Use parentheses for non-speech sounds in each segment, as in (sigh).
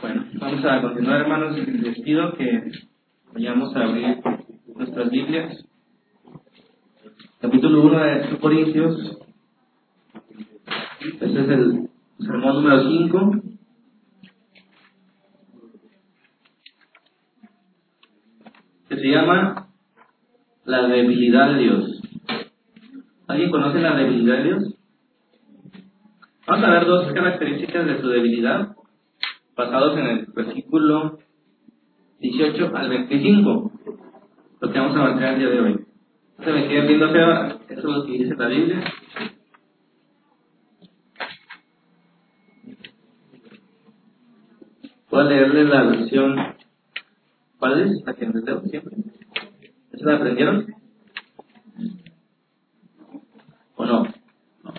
Bueno, vamos a continuar, hermanos. Les pido que vayamos a abrir nuestras Biblias. Capítulo 1 de Corintios. Este es el sermón número 5. Que se llama La debilidad de Dios. ¿Alguien conoce la debilidad de Dios? Vamos a ver dos características de su debilidad basados en el versículo 18 al 25, lo que vamos a abarcar el día de hoy. Se me queda viendo feo, eso es lo que dice la Biblia. Voy a leerle la versión. ¿Cuál es? La que les leo siempre. ¿Esa la aprendieron? ¿O no? no.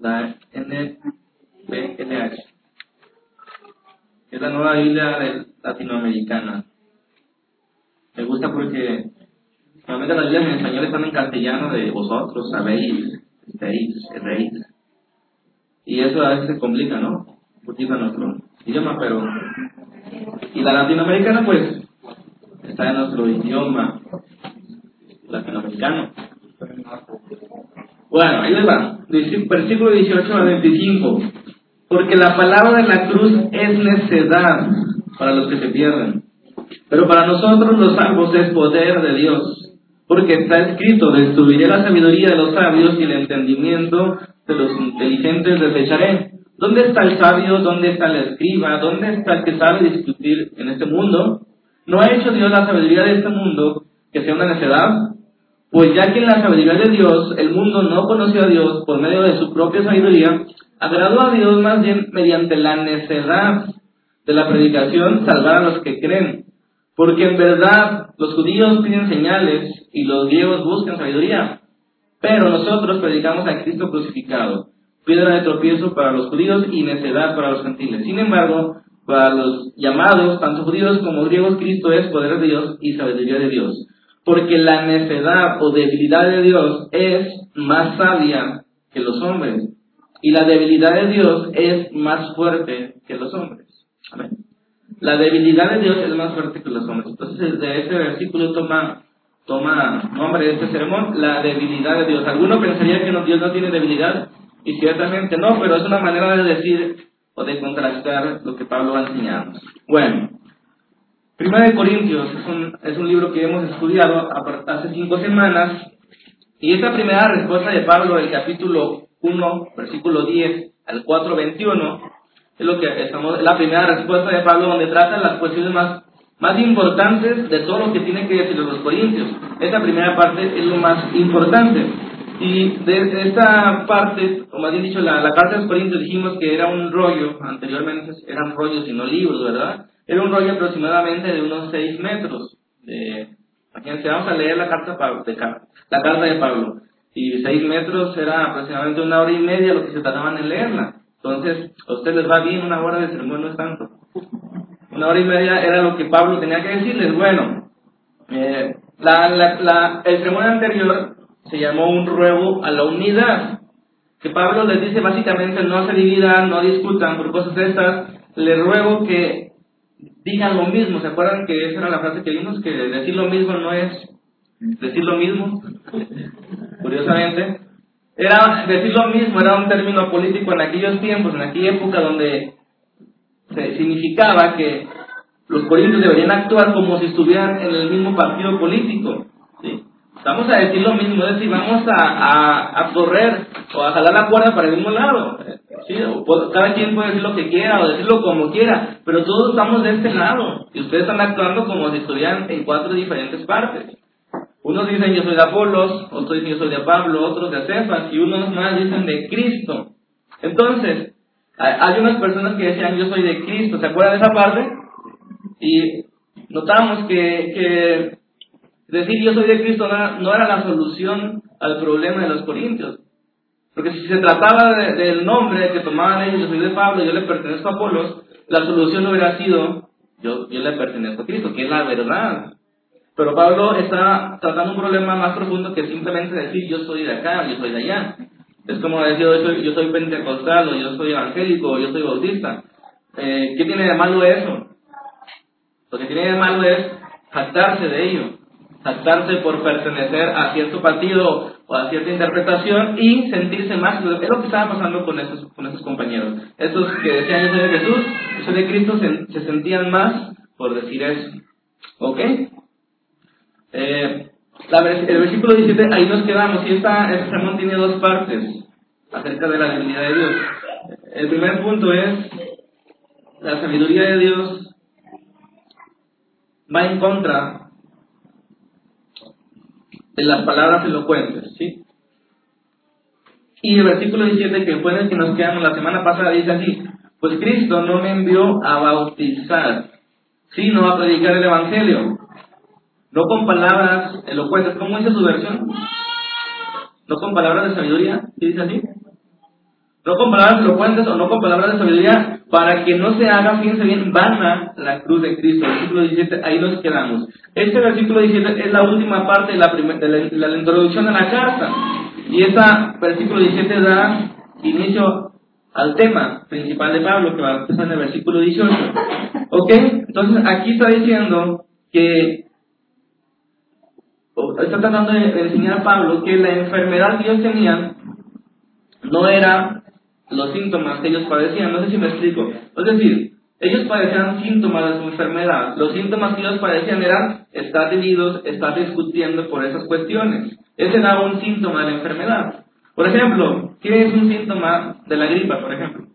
La N BLH. Es la nueva Biblia latinoamericana. Me gusta porque normalmente las Biblias en español están en castellano de vosotros, sabéis, estéis, queréis. Y eso a veces se complica, ¿no? Porque nuestro idioma, pero... Y la latinoamericana, pues, está en nuestro idioma latinoamericano. Bueno, ahí les va. Versículo 18 al 25. Porque la palabra de la cruz es necedad para los que se pierden. Pero para nosotros los salvos es poder de Dios. Porque está escrito, destruiré la sabiduría de los sabios y el entendimiento de los inteligentes desecharé. ¿Dónde está el sabio? ¿Dónde está el escriba? ¿Dónde está el que sabe discutir en este mundo? ¿No ha hecho Dios la sabiduría de este mundo que sea una necedad? Pues ya que en la sabiduría de Dios el mundo no conoció a Dios por medio de su propia sabiduría, agradó a Dios más bien mediante la necedad de la predicación salvar a los que creen. Porque en verdad los judíos piden señales y los griegos buscan sabiduría. Pero nosotros predicamos a Cristo crucificado, piedra de tropiezo para los judíos y necedad para los gentiles. Sin embargo, para los llamados, tanto judíos como griegos, Cristo es poder de Dios y sabiduría de Dios. Porque la necedad o debilidad de Dios es más sabia que los hombres y la debilidad de Dios es más fuerte que los hombres. Amén. La debilidad de Dios es más fuerte que los hombres. Entonces, de este versículo toma, toma nombre de este sermón, la debilidad de Dios. Alguno pensaría que Dios no tiene debilidad, y ciertamente no, pero es una manera de decir o de contrastar lo que Pablo va a. Bueno, Primera de Corintios es un, es un libro que hemos estudiado hace cinco semanas, y esta primera respuesta de Pablo del capítulo 1, versículo 10 al 4, 21, es lo que estamos, la primera respuesta de Pablo donde trata las cuestiones más, más importantes de todo lo que tiene que decir los corintios. Esta primera parte es lo más importante. Y de esta parte, como más bien dicho, la, la carta de los Corintios dijimos que era un rollo, anteriormente eran rollos y no libros, ¿verdad? Era un rollo aproximadamente de unos 6 metros. De, imagínense, vamos a leer la carta, de, la carta de Pablo y 6 metros era aproximadamente una hora y media lo que se tardaban en leerla. Entonces, a ustedes les va bien, una hora de sermón no es tanto. Una hora y media era lo que Pablo tenía que decirles. Bueno, eh, la, la, el sermón anterior se llamó un ruego a la unidad. Que Pablo les dice básicamente no se dividan, no discutan por cosas de estas. Les ruego que digan lo mismo. ¿Se acuerdan que esa era la frase que vimos? Que decir lo mismo no es decir lo mismo curiosamente, era decir lo mismo, era un término político en aquellos tiempos, en aquella época donde se significaba que los políticos deberían actuar como si estuvieran en el mismo partido político. Vamos a decir lo mismo, es decir, vamos a, a, correr o a jalar la cuerda para el mismo lado. ¿sí? cada quien puede decir lo que quiera o decirlo como quiera, pero todos estamos de este lado y ustedes están actuando como si estuvieran en cuatro diferentes partes. Unos dicen yo soy de Apolos, otros dicen yo soy de Pablo, otros de Cefas y unos más dicen de Cristo. Entonces, hay unas personas que decían yo soy de Cristo, ¿se acuerdan de esa parte? Y notamos que, decir yo soy de Cristo no, era la solución al problema de los corintios. Porque si se trataba del nombre que tomaban ellos, yo soy de Pablo, yo le pertenezco a Apolos, la solución hubiera sido yo, yo le pertenezco a Cristo, que es la verdad. Pero Pablo está tratando un problema más profundo que simplemente decir yo soy de acá, yo soy de allá. Es como decir, yo soy, yo soy pentecostal, o yo soy evangélico, o yo soy bautista. Eh, ¿Qué tiene de malo eso? Lo que tiene de malo es jactarse de ello, jactarse por pertenecer a cierto partido o a cierta interpretación y sentirse más. Es lo que estaba pasando con esos, con esos compañeros. Esos que decían yo soy de Jesús, yo soy de Cristo, se, se sentían más por decir eso. ¿Ok? Eh, el versículo 17, ahí nos quedamos, y esta, este sermón tiene dos partes acerca de la divinidad de Dios. El primer punto es, la sabiduría de Dios va en contra de las palabras elocuentes, ¿sí? Y el versículo 17, que fue el que nos quedamos la semana pasada, dice así, pues Cristo no me envió a bautizar, sino a predicar el Evangelio no con palabras elocuentes. ¿Cómo dice su versión? No con palabras de sabiduría. ¿Qué dice así? No con palabras elocuentes o no con palabras de sabiduría para que no se haga, fíjense bien, vana la cruz de Cristo. Versículo 17, ahí nos quedamos. Este versículo 17 es la última parte de la, de la, introducción a la carta. Y ese versículo 17 da inicio al tema principal de Pablo, que va a empezar en el versículo 18. ¿Ok? Entonces aquí está diciendo que está tratando de enseñar a Pablo que la enfermedad que ellos tenían no era los síntomas que ellos padecían. No sé si me explico. Es decir, ellos padecían síntomas de su enfermedad. Los síntomas que ellos padecían eran estar divididos, estar discutiendo por esas cuestiones. Ese era un síntoma de la enfermedad. Por ejemplo, ¿qué es un síntoma de la gripa, por ejemplo?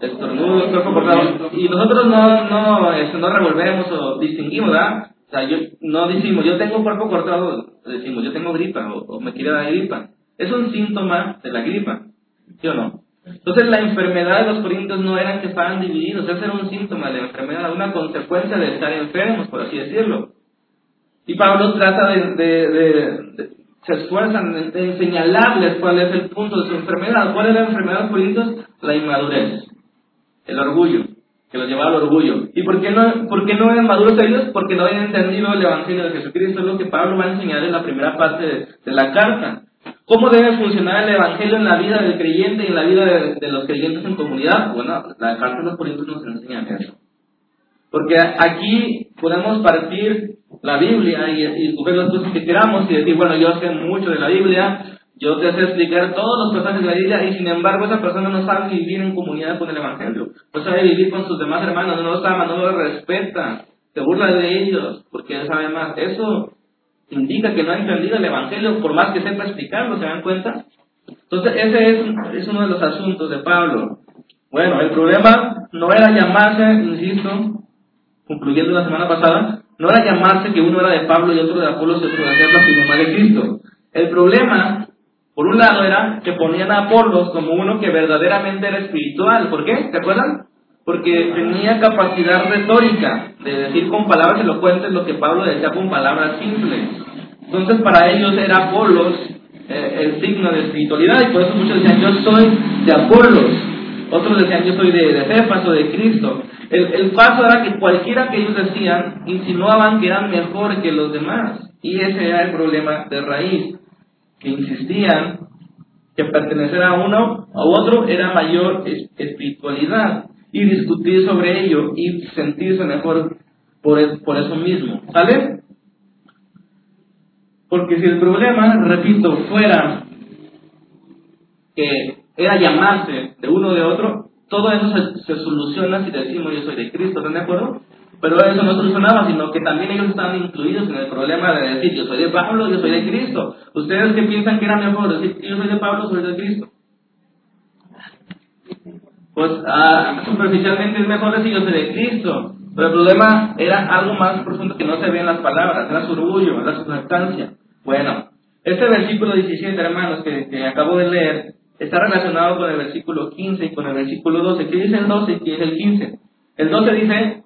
Estornudos, cuerpo cortado. Y nosotros no, no, este, no revolvemos o distinguimos, ¿verdad? O sea, yo, no decimos, yo tengo cuerpo cortado, decimos, yo tengo gripa o, me quiere dar gripa. Es un síntoma de la gripa, ¿sí o no? Entonces la enfermedad de los corintios no era que estaban divididos, ese era un síntoma de la enfermedad, una consecuencia de estar enfermos, por así decirlo. Y Pablo trata de, de, de, se esfuerzan en, señalarles cuál es el punto de su enfermedad. ¿Cuál es la enfermedad de los corintios? La inmadurez, el orgullo que los llevaba al orgullo. ¿Y por qué no, por qué no eran maduros ellos? Porque no habían entendido el Evangelio de Jesucristo, es lo que Pablo va a enseñar en la primera parte de, la carta. ¿Cómo debe funcionar el Evangelio en la vida del creyente y en la vida de, los creyentes en comunidad? Bueno, la carta de los Corintios nos enseña eso. Porque aquí podemos partir la Biblia y, y escoger las cosas que queramos y decir, bueno, yo sé mucho de la Biblia, yo te sé explicar todos los pasajes de la Biblia y sin embargo esa persona no sabe vivir en comunidad con el Evangelio. No sabe vivir con sus demás hermanos, no los ama, no los respeta, se burla de ellos porque él sabe más. Eso indica que no ha entendido el Evangelio por más que sepa explicarlo, ¿se dan cuenta? Entonces ese es, es uno de los asuntos de Pablo. Bueno, el problema no era llamarse, insisto, concluyendo la semana pasada, no era llamarse que uno era de Pablo y otro de Apolo y otro de sino más de Cristo. El problema por un lado era que ponían a Apolos como uno que verdaderamente era espiritual. ¿Por qué? ¿Te acuerdan? Porque tenía capacidad retórica de decir con palabras elocuentes lo que Pablo decía con palabras simples. Entonces para ellos era Apolos eh, el signo de espiritualidad y por eso muchos decían yo soy de Apolos. Otros decían yo soy de, de o de Cristo. El, el paso era que cualquiera que ellos decían insinuaban que eran mejor que los demás. Y ese era el problema de raíz que insistían que pertenecer a uno a otro era mayor espiritualidad y discutir sobre ello y sentirse mejor por, por eso mismo. ¿Sale? Porque si el problema, repito, fuera que era llamarse de uno de otro, todo eso se, se, soluciona si decimos yo soy de Cristo, ¿están de acuerdo? Pero eso no solucionaba, sino que también ellos estaban incluidos en el problema de decir, yo soy de Pablo, yo soy de Cristo. ¿Ustedes qué piensan que era mejor decir, yo soy de Pablo, soy de Cristo? Pues ah, superficialmente es mejor decir, yo soy de Cristo. Pero el problema era algo más profundo que no se ve en las palabras, era su orgullo, era su jactancia. Bueno, este versículo 17, hermanos, que, que acabo de leer, está relacionado con el versículo 15 y con el versículo 12. ¿Qué dice el 12 y qué dice el 15? El 12 dice,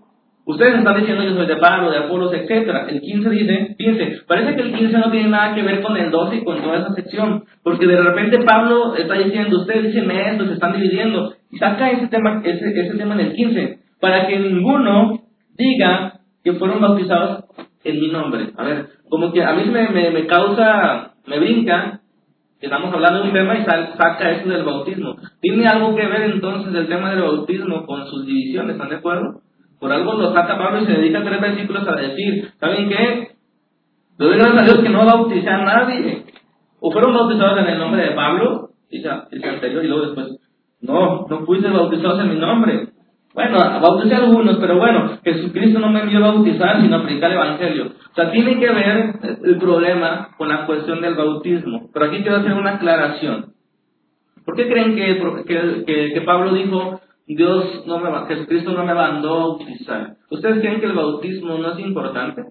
Ustedes están diciendo yo soy de Pablo, de Apolos, etc. El 15 dice, fíjense, parece que el 15 no tiene nada que ver con el 12 y con toda esa sección, porque de repente Pablo está diciendo, ustedes dicen esto, se están dividiendo, y saca ese tema, ese, ese tema en el 15, para que ninguno diga que fueron bautizados en mi nombre. A ver, como que a mí me, me, me causa me brinca que estamos hablando de un tema y saca eso del bautismo. ¿Tiene algo que ver entonces el tema del bautismo con sus divisiones? ¿Están de acuerdo? Por algo lo saca Pablo y se dedica tres versículos a decir, ¿saben qué? Le doy a Dios que no bauticé a nadie. O fueron bautizados en el nombre de Pablo, dice, anterior, y luego después, no, no fuiste bautizados en mi nombre. Bueno, bauticé a algunos, pero bueno, Jesucristo no me envió a bautizar, sino a predicar el Evangelio. O sea, tiene que ver el problema con la cuestión del bautismo. Pero aquí quiero hacer una aclaración. ¿Por qué creen que, Pablo dijo, Dios no me, Jesucristo no me mandó a bautizar? ¿Ustedes creen que el bautismo no es importante?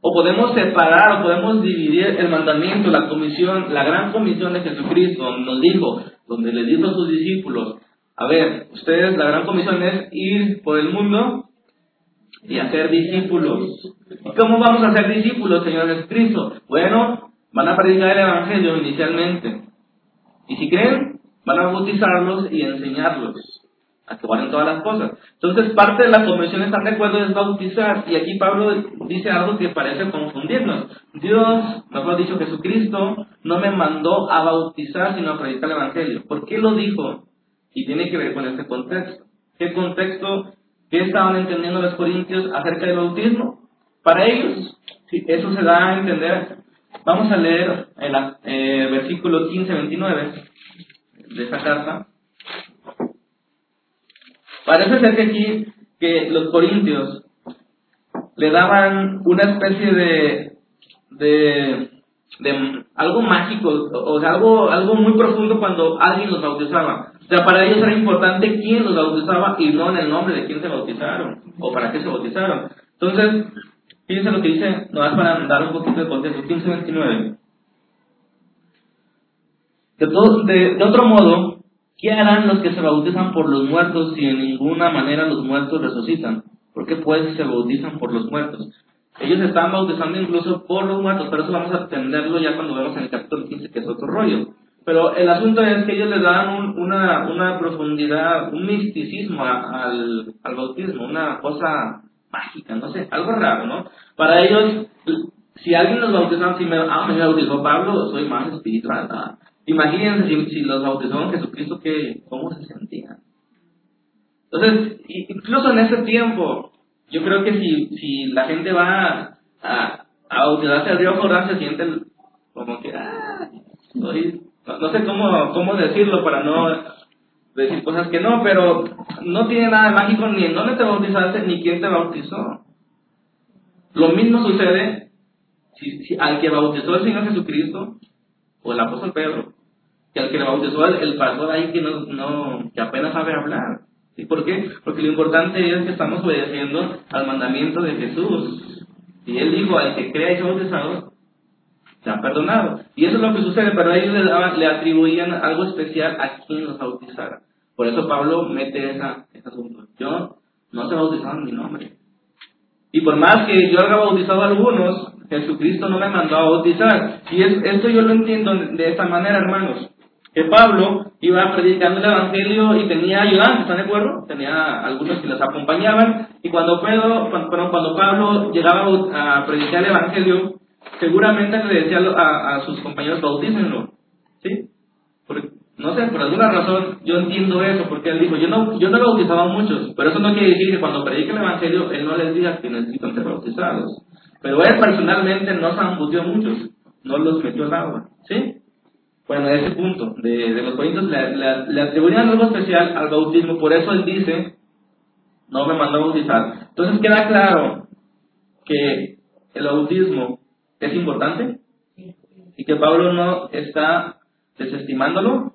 O podemos separar o podemos dividir el mandamiento, la comisión, la gran comisión de Jesucristo, nos dijo, donde le dijo a sus discípulos, a ver, ustedes, la gran comisión es ir por el mundo y hacer discípulos. ¿Y cómo vamos a hacer discípulos, Señor Jesucristo? Bueno, van a predicar el Evangelio inicialmente. Y si creen, van a bautizarlos y enseñarlos a que guarden todas las cosas. Entonces, parte de la convención están de acuerdo es bautizar. Y aquí Pablo dice algo que parece confundirnos. Dios, mejor dicho, Jesucristo, no me mandó a bautizar, sino a predicar el Evangelio. ¿Por qué lo dijo? Y tiene que ver con este contexto. ¿Qué contexto? ¿Qué estaban entendiendo los corintios acerca del bautismo? Para ellos, eso se da a entender. Vamos a leer el eh, versículo 15-29 de esta carta. Parece ser que aquí que los corintios le daban una especie de, de, de algo mágico, o sea, algo, algo muy profundo cuando alguien los bautizaba. O sea, para ellos era importante quién los bautizaba y no en el nombre de quién se bautizaron o para qué se bautizaron. Entonces, fíjense lo que dice, no es para dar un poquito de contexto, 1529. De, de, de otro modo, ¿Qué harán los que se bautizan por los muertos si en ninguna manera los muertos resucitan? ¿Por qué pues se bautizan por los muertos? Ellos están bautizando incluso por los muertos, pero eso vamos a entenderlo ya cuando vemos en el capítulo 15, que es otro rollo. Pero el asunto es que ellos le dan una, una profundidad, un misticismo al, al bautismo, una cosa mágica, no sé, algo raro, ¿no? Para ellos, si alguien los bautiza, si me, ah, me bautizó Pablo, soy más espiritual, ¿no? Imagínense si, los bautizó en Jesucristo, que, ¿cómo se sentían? Entonces, incluso en ese tiempo, yo creo que si, si la gente va a, a bautizarse al río Jordán, se siente como que, ah, no, sé cómo, cómo decirlo para no decir cosas que no, pero no tiene nada de mágico ni en dónde te bautizaste ni quién te bautizó. Lo mismo sucede si, si, al que bautizó el Señor Jesucristo o el apóstol Pedro, que al que le bautizó el, pastor ahí que, no, que apenas sabe hablar. ¿Y por qué? Porque lo importante es que estamos obedeciendo al mandamiento de Jesús. Y él dijo, al que crea y sea bautizado, se ha perdonado. Y eso es lo que sucede, pero ellos le, atribuían algo especial a quien los bautizara. Por eso Pablo mete esa, ese asunto. Yo no se bautizado en mi nombre. Y por más que yo haya bautizado a algunos, Jesucristo no me mandó a bautizar. Y es, esto yo lo entiendo de esta manera, hermanos que Pablo iba predicando el Evangelio y tenía ayudantes, ¿están de acuerdo? Tenía algunos que los acompañaban y cuando, Pedro, cuando, cuando Pablo llegaba a predicar el Evangelio, seguramente le decía a, sus compañeros, bautícenlo, ¿sí? no sé, por alguna razón yo entiendo eso, porque él dijo, yo no, yo no bautizaba a muchos, pero eso no quiere decir que cuando predique el Evangelio, él no les diga que necesitan ser bautizados. Pero él personalmente no se a muchos, no los metió al agua, ¿sí? Bueno, ese punto de, los corintios le, le, atribuían algo especial al bautismo, por eso él dice, no me mandó a bautizar. Entonces queda claro que el bautismo es importante y que Pablo no está desestimándolo,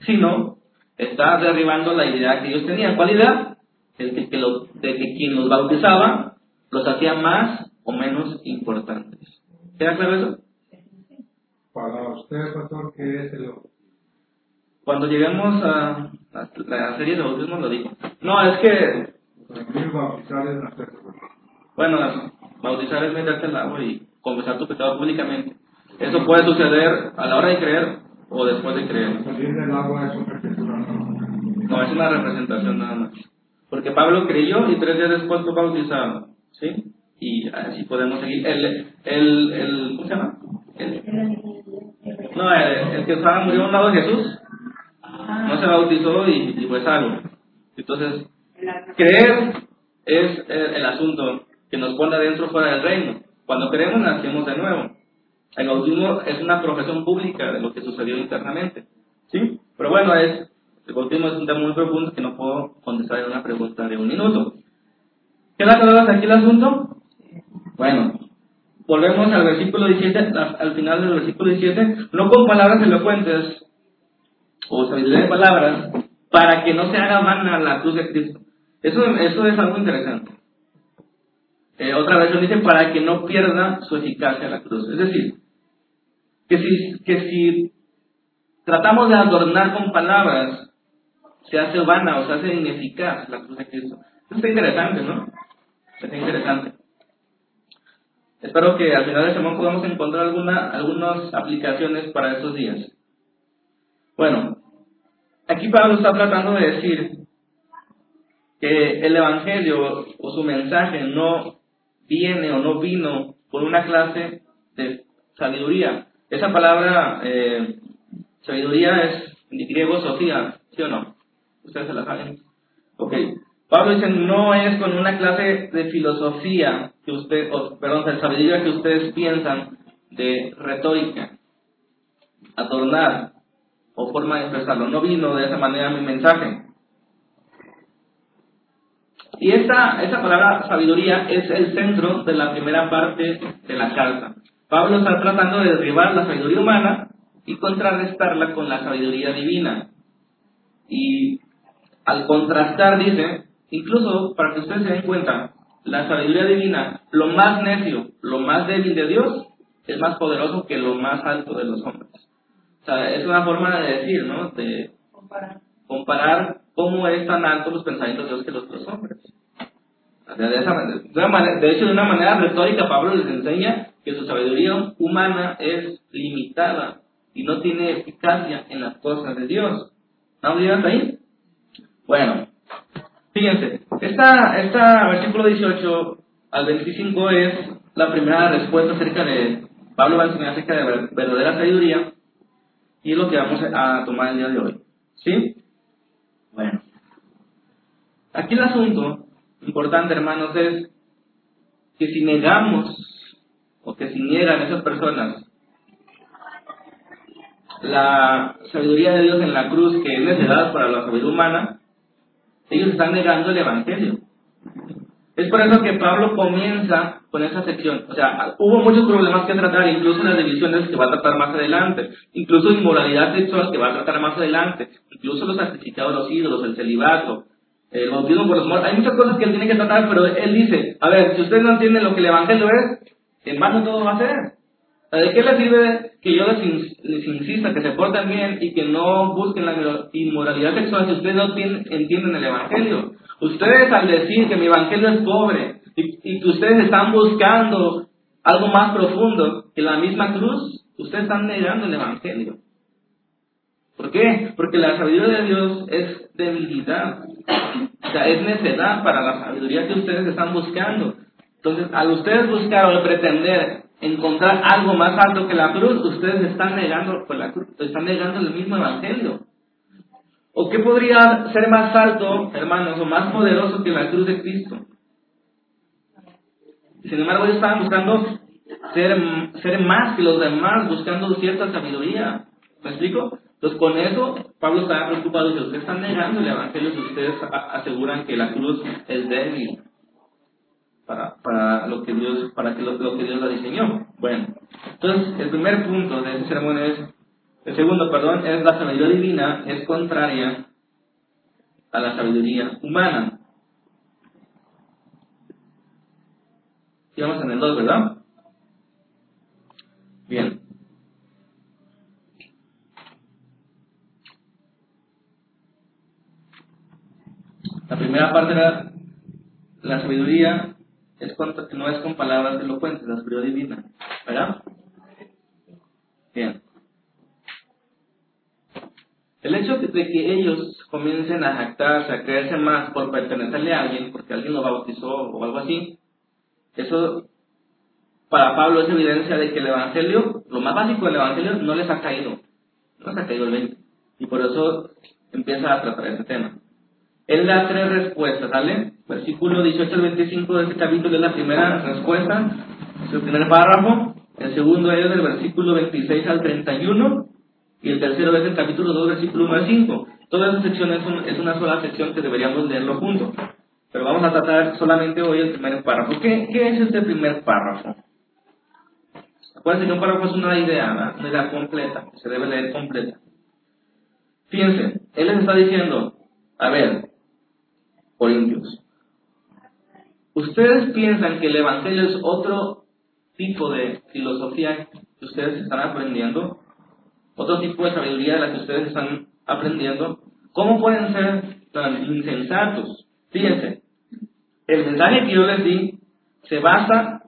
sino está derribando la idea que ellos tenían. ¿Cuál idea? El que, que de que quien los bautizaba los hacía más o menos importantes. ¿Queda claro eso? Para usted, pastor, ¿qué es el Cuando lleguemos a, la serie de bautismo lo digo. No, es que... bautizar es Bueno, bautizar es meterte al agua y confesar tu pecado públicamente. Eso puede suceder a la hora de creer o después de creer. del agua es No, es una representación nada más. Porque Pablo creyó y tres días después fue bautizado. ¿Sí? Y así podemos seguir. El, el, el, ¿Cómo se llama? El, No, el, que estaba murió a un lado de Jesús, no se bautizó y, y fue salvo. Entonces, creer es el, asunto que nos pone adentro fuera del reino. Cuando creemos, nacemos de nuevo. El bautismo es una profesión pública de lo que sucedió internamente. ¿Sí? Pero bueno, es, el bautismo es un tema muy profundo que no puedo contestar en una pregunta de un minuto. ¿Qué la aquí el asunto? Bueno, volvemos al versículo 17, al final del versículo 17, no con palabras elocuentes o sabiduría de palabras, para que no se haga vana la cruz de Cristo. Eso, eso es algo interesante. Eh, otra versión dice para que no pierda su eficacia la cruz. Es decir, que si, que si tratamos de adornar con palabras, se hace vana o se hace ineficaz la cruz de Cristo. Eso está interesante, ¿no? Está interesante. Espero que al final de semana podamos encontrar alguna, algunas aplicaciones para estos días. Bueno, aquí Pablo está tratando de decir que el Evangelio o su mensaje no viene o no vino por una clase de sabiduría. Esa palabra eh, sabiduría es en griego Sofía, ¿sí o no? ¿Ustedes se la saben? Ok. Pablo dice, no es con una clase de filosofía que usted, perdón, de sabiduría que ustedes piensan de retórica, adornar o forma de expresarlo. No vino de esa manera mi mensaje. Y esa, esa palabra sabiduría es el centro de la primera parte de la carta. Pablo está tratando de derribar la sabiduría humana y contrarrestarla con la sabiduría divina. Y al contrastar, dice, Incluso, para que ustedes se den cuenta, la sabiduría divina, lo más necio, lo más débil de Dios, es más poderoso que lo más alto de los hombres. O sea, es una forma de decir, ¿no? De comparar, cómo es tan alto los pensamientos de Dios que los, los hombres. de, esa manera, de, hecho, de una manera retórica, Pablo les enseña que su sabiduría humana es limitada y no tiene eficacia en las cosas de Dios. ¿Estamos bien ahí? Bueno, Fíjense, esta, esta versículo 18 al 25 es la primera respuesta acerca de, Pablo va acerca de verdadera sabiduría y es lo que vamos a tomar el día de hoy. ¿Sí? Bueno. Aquí el asunto importante, hermanos, es que si negamos o que si niegan esas personas la sabiduría de Dios en la cruz que es necesaria para la sabiduría humana, ellos están negando el Evangelio. Es por eso que Pablo comienza con esa sección. O sea, hubo muchos problemas que tratar, incluso las divisiones que va a tratar más adelante, incluso inmoralidad sexual que va a tratar más adelante, incluso los sacrificados los ídolos, el celibato, el bautismo por los muertos. Hay muchas cosas que él tiene que tratar, pero él dice, a ver, si ustedes no entienden lo que el Evangelio es, en vano todo va a ser. ¿De qué les sirve que yo les, insista que se porten bien y que no busquen la inmoralidad sexual si ustedes no entienden el Evangelio? Ustedes al decir que mi Evangelio es pobre y, que ustedes están buscando algo más profundo que la misma cruz, ustedes están negando el Evangelio. ¿Por qué? Porque la sabiduría de Dios es debilidad. O sea, es necedad para la sabiduría que ustedes están buscando. Entonces, al ustedes buscar o pretender encontrar algo más alto que la cruz, ustedes están negando pues, la cruz, están negando el mismo evangelio. ¿O qué podría ser más alto, hermanos, o más poderoso que la cruz de Cristo? Sin embargo, ellos estaban buscando ser, ser más que los demás, buscando cierta sabiduría. ¿Me explico? Entonces, con eso, Pablo estaba preocupado. Dice, ustedes están negando el Evangelio si ustedes aseguran que la cruz es débil para, para lo que Dios, para que lo, que Dios la diseñó. Bueno, entonces el primer punto de ese sermón es, el segundo, perdón, es la sabiduría divina es contraria a la sabiduría humana. Sigamos en el 2, ¿verdad? Bien. La primera parte era la sabiduría es no es con palabras elocuentes, la sabiduría divina. ¿Verdad? Bien. El hecho de que ellos comiencen a jactarse, a creerse más por pertenecerle a alguien, porque alguien lo bautizó o algo así, eso para Pablo es evidencia de que el Evangelio, lo más básico del Evangelio, no les ha caído. No les ha caído el 20. Y por eso empieza a tratar este tema. Él da tres respuestas, ¿sale? Versículo 18 al 25 de este capítulo es la primera respuesta, es el primer párrafo. El segundo es del versículo 26 al 31. Y el tercero es el capítulo 2, versículo 1 al 5. Toda esa sección es, es una sola sección que deberíamos leerlo juntos. Pero vamos a tratar solamente hoy el primer párrafo. ¿Qué, es este primer párrafo? Acuérdense que un párrafo es una idea, una idea completa, se debe leer completa. Fíjense, él les está diciendo, a ver, Corintios, ¿ustedes piensan que el Evangelio es otro tipo de filosofía que ustedes están aprendiendo? ¿Otro tipo de sabiduría de la que ustedes están aprendiendo? ¿Cómo pueden ser tan insensatos? Fíjense, el mensaje que yo les di se basa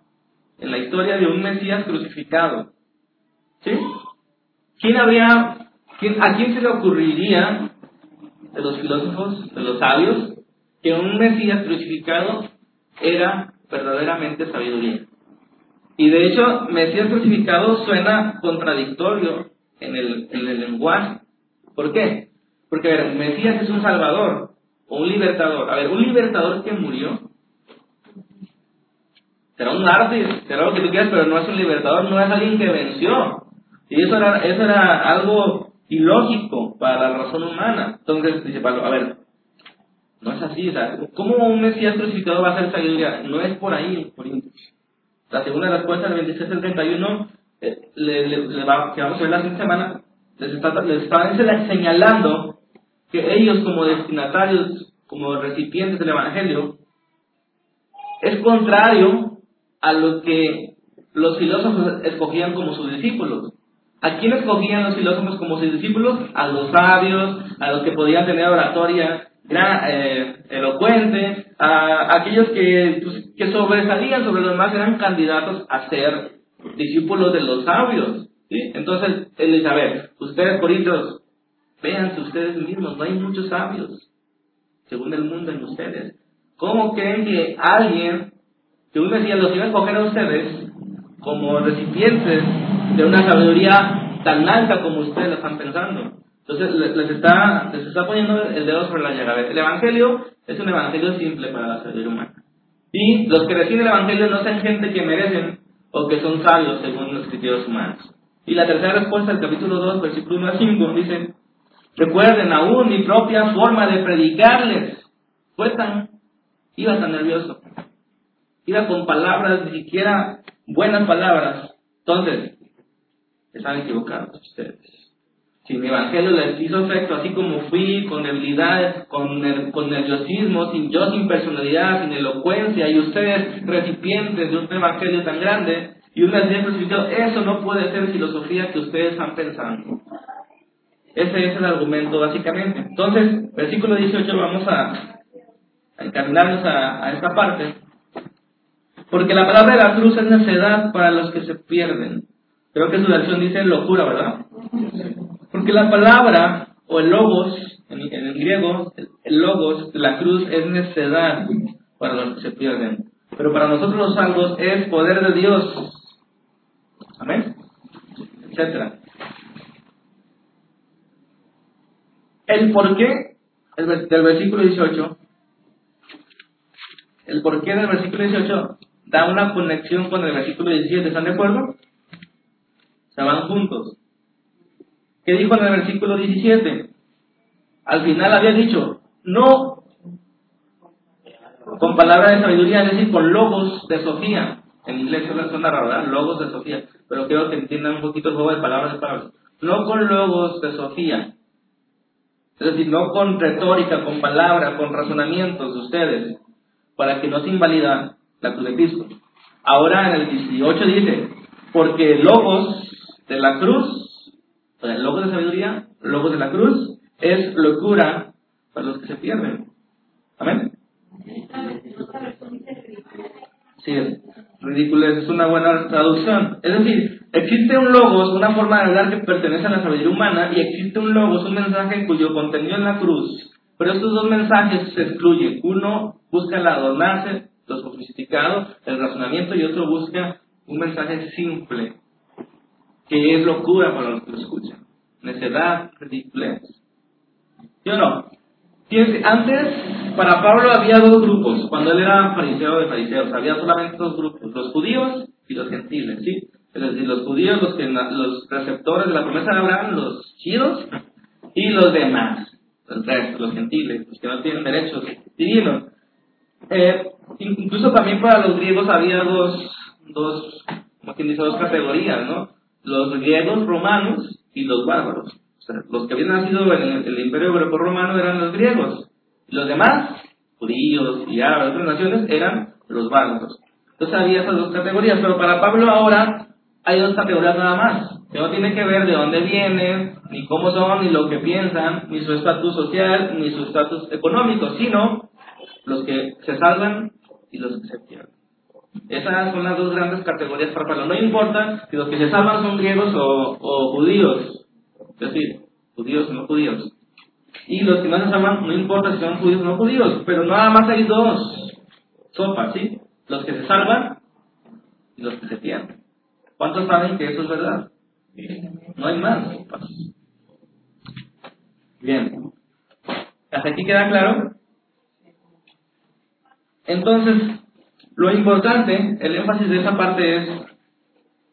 en la historia de un Mesías crucificado. ¿Sí? ¿Quién habría, quién, a quién se le ocurriría de los filósofos, de los sabios, que un Mesías crucificado era verdaderamente sabiduría? Y de hecho, Mesías crucificado suena contradictorio en el, en el lenguaje. ¿Por qué? Porque, a ver, Mesías es un salvador o un libertador. A ver, un libertador que murió será un mártir, será lo que tú quieras, pero no es un libertador, no es alguien que venció. Y eso era, eso era algo ilógico para la razón humana. Entonces dice Pablo, a ver, no es así, o sea, ¿cómo un Mesías crucificado va a ser sabiduría? No es por ahí, por La segunda respuesta, el 27 al 31, eh, le, le, va, que vamos a ver la siguiente semana, les está, les está señalando que ellos como destinatarios, como recipientes del Evangelio, es contrario a lo que los filósofos escogían como sus discípulos. ¿A quién escogían los filósofos como sus discípulos? A los sabios, a los que podían tener oratoria eh, elocuente, a aquellos que, pues, que sobresalían sobre los demás, eran candidatos a ser discípulos de los sabios. ¿sí? Entonces, él dice, a ver, ustedes, coritos, véanse ustedes mismos, no hay muchos sabios, según el mundo en ustedes. ¿Cómo creen que alguien un Mesías los iba a escoger a ustedes como recipientes de una sabiduría tan alta como ustedes la están pensando. Entonces les está, les está poniendo el dedo sobre la llaga. El Evangelio es un Evangelio simple para la sabiduría humana. Y los que reciben el Evangelio no son gente que merecen o que son sabios según los criterios humanos. Y la tercera respuesta del capítulo 2, versículo 1 a 5, dice, recuerden aún mi propia forma de predicarles. Fue tan, iba tan nervioso iba con palabras, ni siquiera buenas palabras. Entonces, están equivocados ustedes. Si mi evangelio les hizo efecto, así como fui, con debilidad, con, nerviosismo, sin yo, sin personalidad, sin elocuencia, y ustedes recipientes de un evangelio tan grande, y un mensaje crucificado, eso no puede ser filosofía que ustedes están pensando. Ese es el argumento básicamente. Entonces, versículo 18, vamos a, a, a esta parte. Porque la palabra de la cruz es necedad para los que se pierden. Creo que su versión dice locura, ¿verdad? Porque la palabra, o el logos, en, el griego, el logos la cruz es necedad para los que se pierden. Pero para nosotros los salvos es poder de Dios. Amén. Etcétera. El por qué del versículo 18. El por qué del versículo 18 da una conexión con el versículo 17, ¿están de acuerdo? Se van juntos. ¿Qué dijo en el versículo 17? Al final había dicho, no con palabras de sabiduría, es decir, con logos de Sofía. En inglés suena raro, ¿verdad? Logos de Sofía. Pero quiero que entiendan un poquito el juego de palabras de Pablo. No con logos de Sofía. Es decir, no con retórica, con palabras, con razonamientos de ustedes, para que no se invalida la cruz de Cristo. Ahora en el 18 dice, porque logos de la cruz, o sea, el logos de sabiduría, logos de la cruz, es locura para los que se pierden. Amén. Sí, es ridículo, es una buena traducción. Es decir, existe un logos, una forma de hablar que pertenece a la sabiduría humana, y existe un logos, un mensaje cuyo contenido en la cruz. Pero estos dos mensajes se excluyen. Uno busca el adornarse, los crucificados, el razonamiento, y otro busca un mensaje simple, que es locura para los que lo escuchan. Necedad, ridiculez. ¿Sí o no? Antes, para Pablo había dos grupos, cuando él era fariseo de fariseos, había solamente dos grupos, los judíos y los gentiles, ¿sí? Es decir, los judíos, los, que, los receptores de la promesa de Abraham, los chidos, y los demás, el resto, los gentiles, los que no tienen derechos divinos. Eh, incluso también para los griegos había dos, dos, como quien dice, dos categorías, ¿no? Los griegos romanos y los bárbaros. O sea, los que habían nacido en el, imperio greco-romano eran los griegos. Los demás, judíos y árabes otras naciones, eran los bárbaros. Entonces había esas dos categorías, pero para Pablo ahora hay dos categorías nada más, que no tiene que ver de dónde vienen, ni cómo son, ni lo que piensan, ni su estatus social, ni su estatus económico, sino los que se salvan y los que se pierden. Esas son las dos grandes categorías para Pablo. No importa si los que se salvan son griegos o, judíos, es decir, judíos o no judíos. Y los que no se salvan, no importa si son judíos o no judíos, pero nada más hay dos sopas, ¿sí? Los que se salvan y los que se pierden. ¿Cuántos saben que eso es verdad? No hay más sopas. Bien. ¿Hasta aquí queda claro? Entonces, lo importante, el énfasis de esa parte es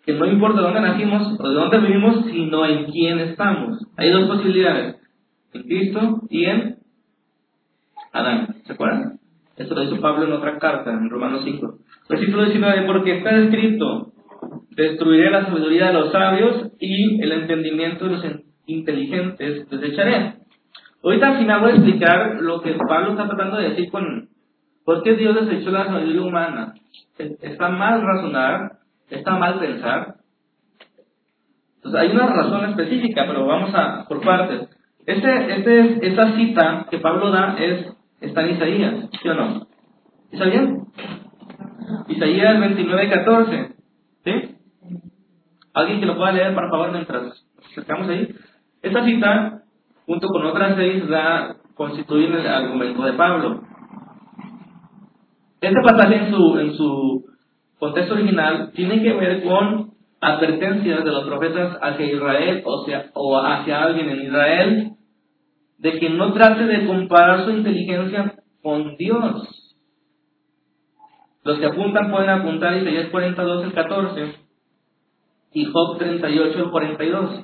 que no importa dónde nacimos o de dónde vivimos, sino en quién estamos. Hay dos posibilidades, en Cristo y en Adán. ¿Se acuerdan? Esto lo hizo Pablo en otra carta, en Romanos 5. Versículo 19, porque está escrito, destruiré la sabiduría de los sabios y el entendimiento de los inteligentes desecharé. Ahorita al final voy a explicar lo que Pablo está tratando de decir con ¿Por qué Dios desechó la sabiduría humana? ¿Está mal razonar? ¿Está mal pensar? Entonces hay una razón específica, pero vamos a por partes. Este, este, esta cita que Pablo da es, está en Isaías, ¿sí o no? ¿Está bien? Isaías 29, 14. ¿Sí? ¿Alguien que lo pueda leer, por favor, mientras nos acercamos ahí? Esta cita, junto con otras seis, da, constituyen el argumento de Pablo. Este pasaje en su, en su contexto original tiene que ver con advertencias de los profetas hacia Israel o, sea, o hacia alguien en Israel de que no trate de comparar su inteligencia con Dios. Los que apuntan pueden apuntar Isaías 42, el 14 y Job 38, el 42.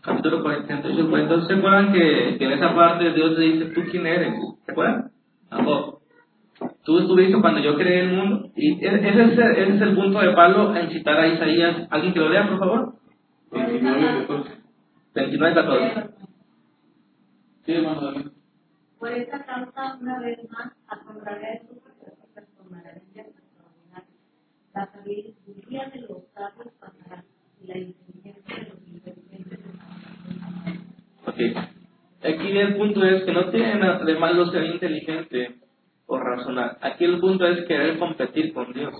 Capítulo 48, el 42. ¿Se acuerdan que, que en esa parte Dios le dice, ¿tú quién eres? ¿Se acuerdan? A Job. Tú estuviste cuando yo creé el mundo. Y ese es, ese es el punto de Pablo en citar a Isaías. ¿Alguien que lo lea, por favor? 29, 14. 29, 14. Sí, hermano, Por esta causa, una vez más, asombraré a sus con maravillas extraordinarias. La sabiduría de los sabios pasará y la inteligencia de los inteligentes Ok. Aquí el punto es que no tiene de malo ser inteligente por razonar. Aquí el punto es querer competir con Dios.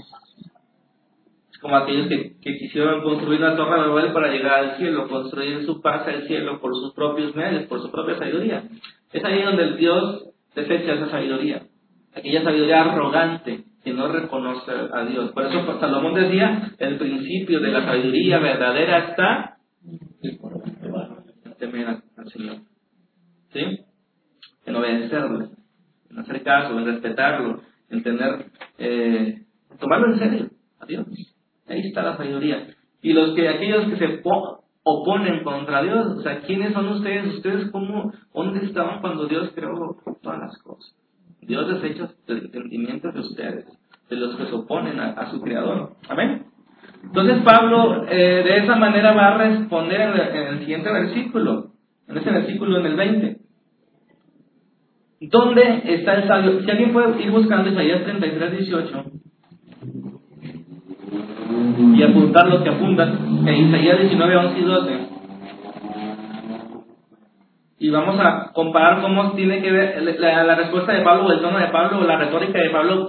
Como aquellos que, quisieron construir una torre de Babel para llegar al cielo, construir su paz al cielo por sus propios medios, por su propia sabiduría. Es ahí donde el Dios desecha esa sabiduría. Aquella sabiduría arrogante que no reconoce a Dios. Por eso Salomón decía, el principio de la sabiduría verdadera está en temer al Señor. ¿Sí? En obedecerle en hacer caso, en respetarlo, en tener, eh, tomarlo en serio a Dios. Ahí está la sabiduría. Y los que, aquellos que se oponen contra Dios, o sea, ¿quiénes son ustedes? ¿Ustedes cómo, dónde estaban cuando Dios creó todas las cosas? Dios desecha el entendimiento de ustedes, de los que se oponen a, su Creador. Amén. Entonces Pablo eh, de esa manera va a responder en el siguiente versículo, en ese versículo en el 20. ¿Dónde está el sabio? Si alguien puede ir buscando Isaías 33, 18 y apuntar lo que apuntan en Isaías 19, 11 y 12. Y vamos a comparar cómo tiene que ver la, respuesta de Pablo o el tono de Pablo o la retórica de Pablo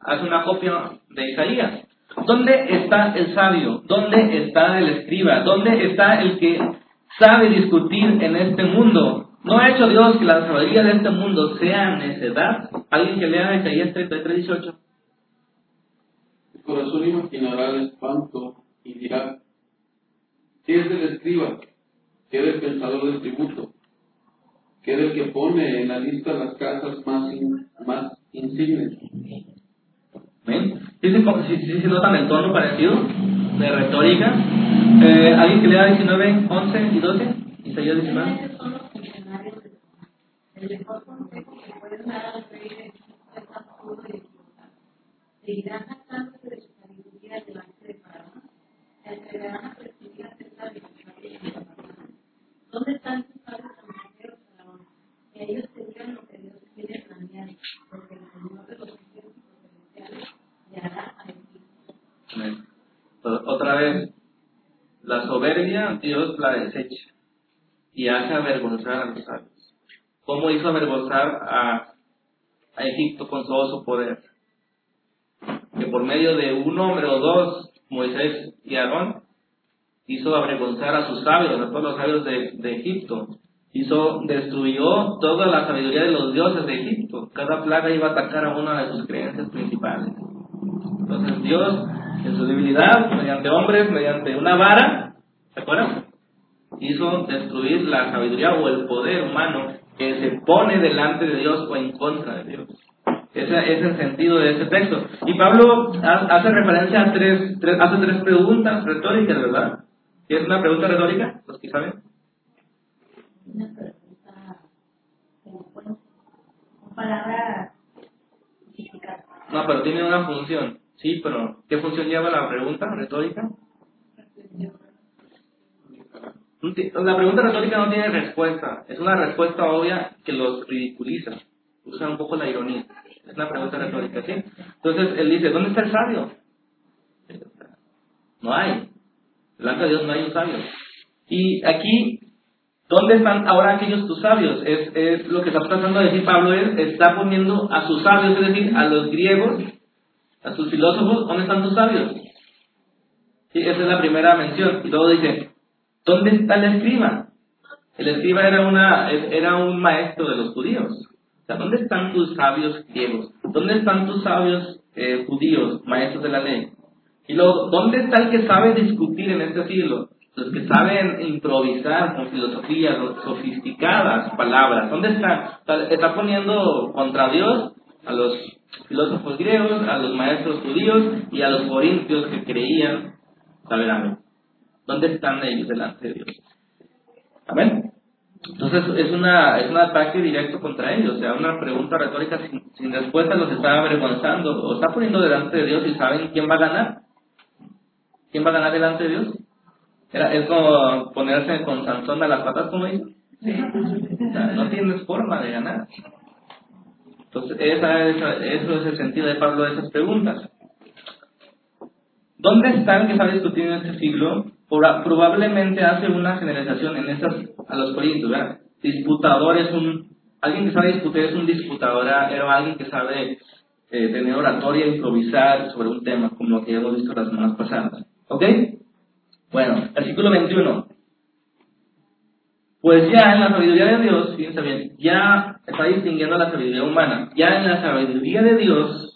hace una copia de Isaías. ¿Dónde está el sabio? ¿Dónde está el escriba? ¿Dónde está el que sabe discutir en este mundo? ¿No ha hecho Dios que la sabiduría de este mundo sea necedad? ¿Alguien que lea Isaías 33, 18? corazón imaginará el espanto y dirá, ¿qué es el escriba? ¿Qué es el pensador del tributo? ¿Qué es el que pone en la lista las casas más, más insignes? ¿Ven? ¿Sí, se notan el tono parecido de retórica? Eh, ¿Alguien que lea 19, 11 y 12? Isaías 19. Los El mejor consejo que pueden dar a los reyes es absurdo y equivocado. Seguirán jactándose de su sabiduría delante de Faraón. Se atreverán a presumir acerca de sus sabios de ¿Dónde están sus sabios consejeros, Faraón? Que ellos te digan lo que Dios quiere planear, porque el Señor de los ejércitos celestiales le hará a Egipto. Otra vez, la soberbia Dios la desecha y hace avergonzar a los sabios. ¿Cómo hizo avergonzar a, a Egipto con todo su poder? Que por medio de un hombre o dos, Moisés y Aarón, hizo avergonzar a sus sabios, a todos los sabios de, de Egipto. Hizo, destruyó toda la sabiduría de los dioses de Egipto. Cada plaga iba a atacar a una de sus creencias principales. Entonces Dios, en su debilidad, mediante hombres, mediante una vara, ¿se acuerdan? hizo destruir la sabiduría o el poder humano que se pone delante de Dios o en contra de Dios. Ese es el sentido de ese texto. Y Pablo hace referencia a tres, hace tres preguntas retóricas, ¿verdad? ¿Es una pregunta retórica? ¿Los que saben? Una pregunta con palabra No, pero tiene una función. Sí, pero ¿qué función lleva la pregunta retórica? La pregunta retórica no tiene respuesta. Es una respuesta obvia que los ridiculiza. Usa un poco la ironía. Es una pregunta retórica, ¿sí? Entonces él dice, ¿dónde está el sabio? No hay. Delante de Dios no hay un sabio. Y aquí, ¿dónde están ahora aquellos tus sabios? Es, es lo que está tratando de decir Pablo, es, está poniendo a sus sabios, es decir, a los griegos, a sus filósofos, ¿dónde están tus sabios? Sí, esa es la primera mención. Y luego dice, ¿Dónde está el escriba? El escriba era, una, era un maestro de los judíos. O sea, ¿dónde están tus sabios griegos? ¿Dónde están tus sabios eh, judíos, maestros de la ley? Y luego, ¿dónde está el que sabe discutir en este siglo? Los que saben improvisar con filosofías sofisticadas palabras. ¿Dónde está? Está poniendo contra Dios a los filósofos griegos, a los maestros judíos y a los corintios que creían saber amén. ¿Dónde están ellos delante de Dios? Amén. Entonces es, una, es un ataque directo contra ellos, o sea, una pregunta retórica sin, respuesta los está avergonzando, o está poniendo delante de Dios y saben quién va a ganar. ¿Quién va a ganar delante de Dios? Era, es como ponerse con Sansón a las patas, como dice. no tienes forma de ganar. Entonces, esa, esa, eso es el sentido de Pablo de esas preguntas. ¿Dónde están que sabe discutir en este siglo probablemente hace una generalización en estas a los corintios, ¿verdad? Disputador es un, alguien que sabe discutir es un disputador, era alguien que sabe eh, tener oratoria, improvisar sobre un tema, como lo que hemos visto las semanas pasadas. ¿Ok? Bueno, versículo 21. Pues ya en la sabiduría de Dios, fíjense bien, ya está distinguiendo la sabiduría humana. Ya en la sabiduría de Dios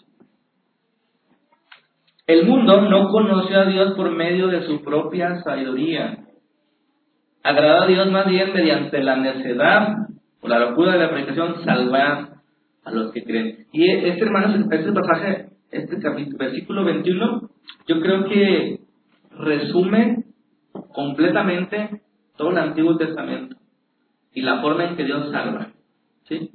el mundo no conoció a Dios por medio de su propia sabiduría. Agrada a Dios más bien mediante la necedad o la locura de la predicación salvar a los que creen. Y este, hermano, este pasaje, este capítulo, versículo 21, yo creo que resume completamente todo el Antiguo Testamento y la forma en que Dios salva. ¿sí?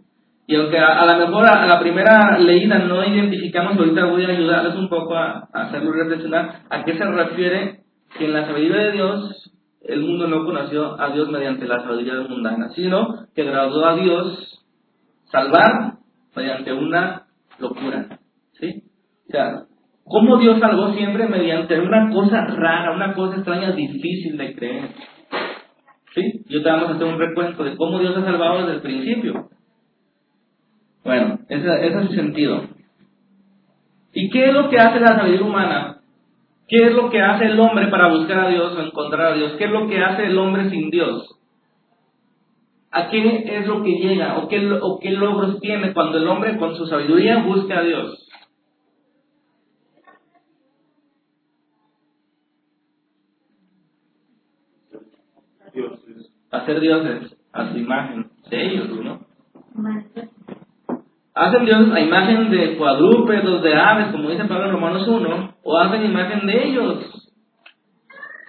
Y aunque a, lo mejor a, la primera leída no identificamos, ahorita voy a ayudarles un poco a, hacerlo reflexionar a qué se refiere que en la sabiduría de Dios el mundo no conoció a Dios mediante la sabiduría mundana, sino que agradó a Dios salvar mediante una locura. ¿Sí? O sea, ¿cómo Dios salvó siempre mediante una cosa rara, una cosa extraña, difícil de creer? ¿Sí? Yo te vamos a hacer un recuento de cómo Dios ha salvado desde el principio. Bueno, ese, es el sentido. ¿Y qué es lo que hace la sabiduría humana? ¿Qué es lo que hace el hombre para buscar a Dios o encontrar a Dios? ¿Qué es lo que hace el hombre sin Dios? ¿A qué es lo que llega o qué, o qué logros tiene cuando el hombre con su sabiduría busca a Dios? Hacer dioses a su imagen de ellos, ¿no? Hacen dioses a imagen de cuadrúpedos, de aves, como dice Pablo en Romanos 1, o hacen imagen de ellos.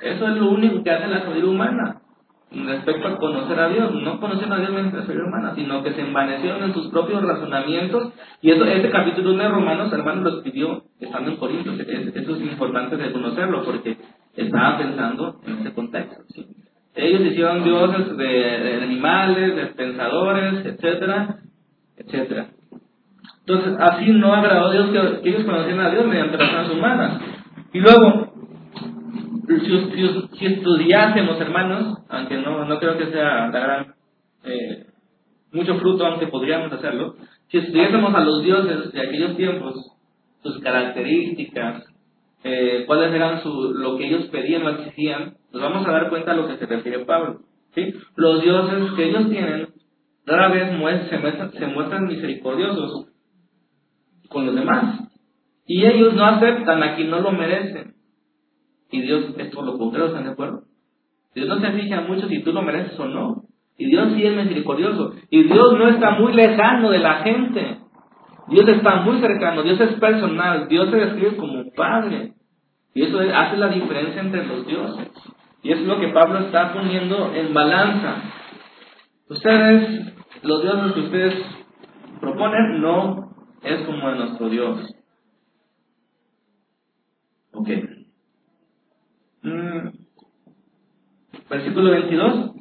Eso es lo único que hace la sabiduría humana respecto a conocer a Dios. No conocen a Dios mediante la sabiduría humana, sino que se envanecieron en sus propios razonamientos. Y eso, este capítulo de Romanos, hermano, lo escribió estando en Corintios. Eso es importante de conocerlo porque estaba pensando en ese contexto. Ellos hicieron dioses de, animales, de pensadores, etcétera, etcétera. Entonces, así no agradó a Dios que, ellos conocieran a Dios mediante las humanas. Y luego, si, estudiásemos, hermanos, aunque no, no creo que sea la gran, eh, mucho fruto, aunque podríamos hacerlo, si estudiásemos a los dioses de aquellos tiempos, sus características, eh, cuáles eran su, lo que ellos pedían o exigían, nos vamos a dar cuenta a lo que se refiere Pablo. ¿sí? Los dioses que ellos tienen rara vez se, muestran, se muestran misericordiosos con los demás. Y ellos no aceptan a quien no lo merecen. Y Dios es por lo contrario, ¿están de acuerdo? Dios no se fija mucho si tú lo mereces o no. Y Dios sí es misericordioso. Y Dios no está muy lejano de la gente. Dios está muy cercano, Dios es personal, Dios se describe como Padre. Y eso hace la diferencia entre los dioses. Y es lo que Pablo está poniendo en balanza. Ustedes, los dioses que ustedes proponen, no es como nuestro Dios. Ok. Mm. Versículo 22.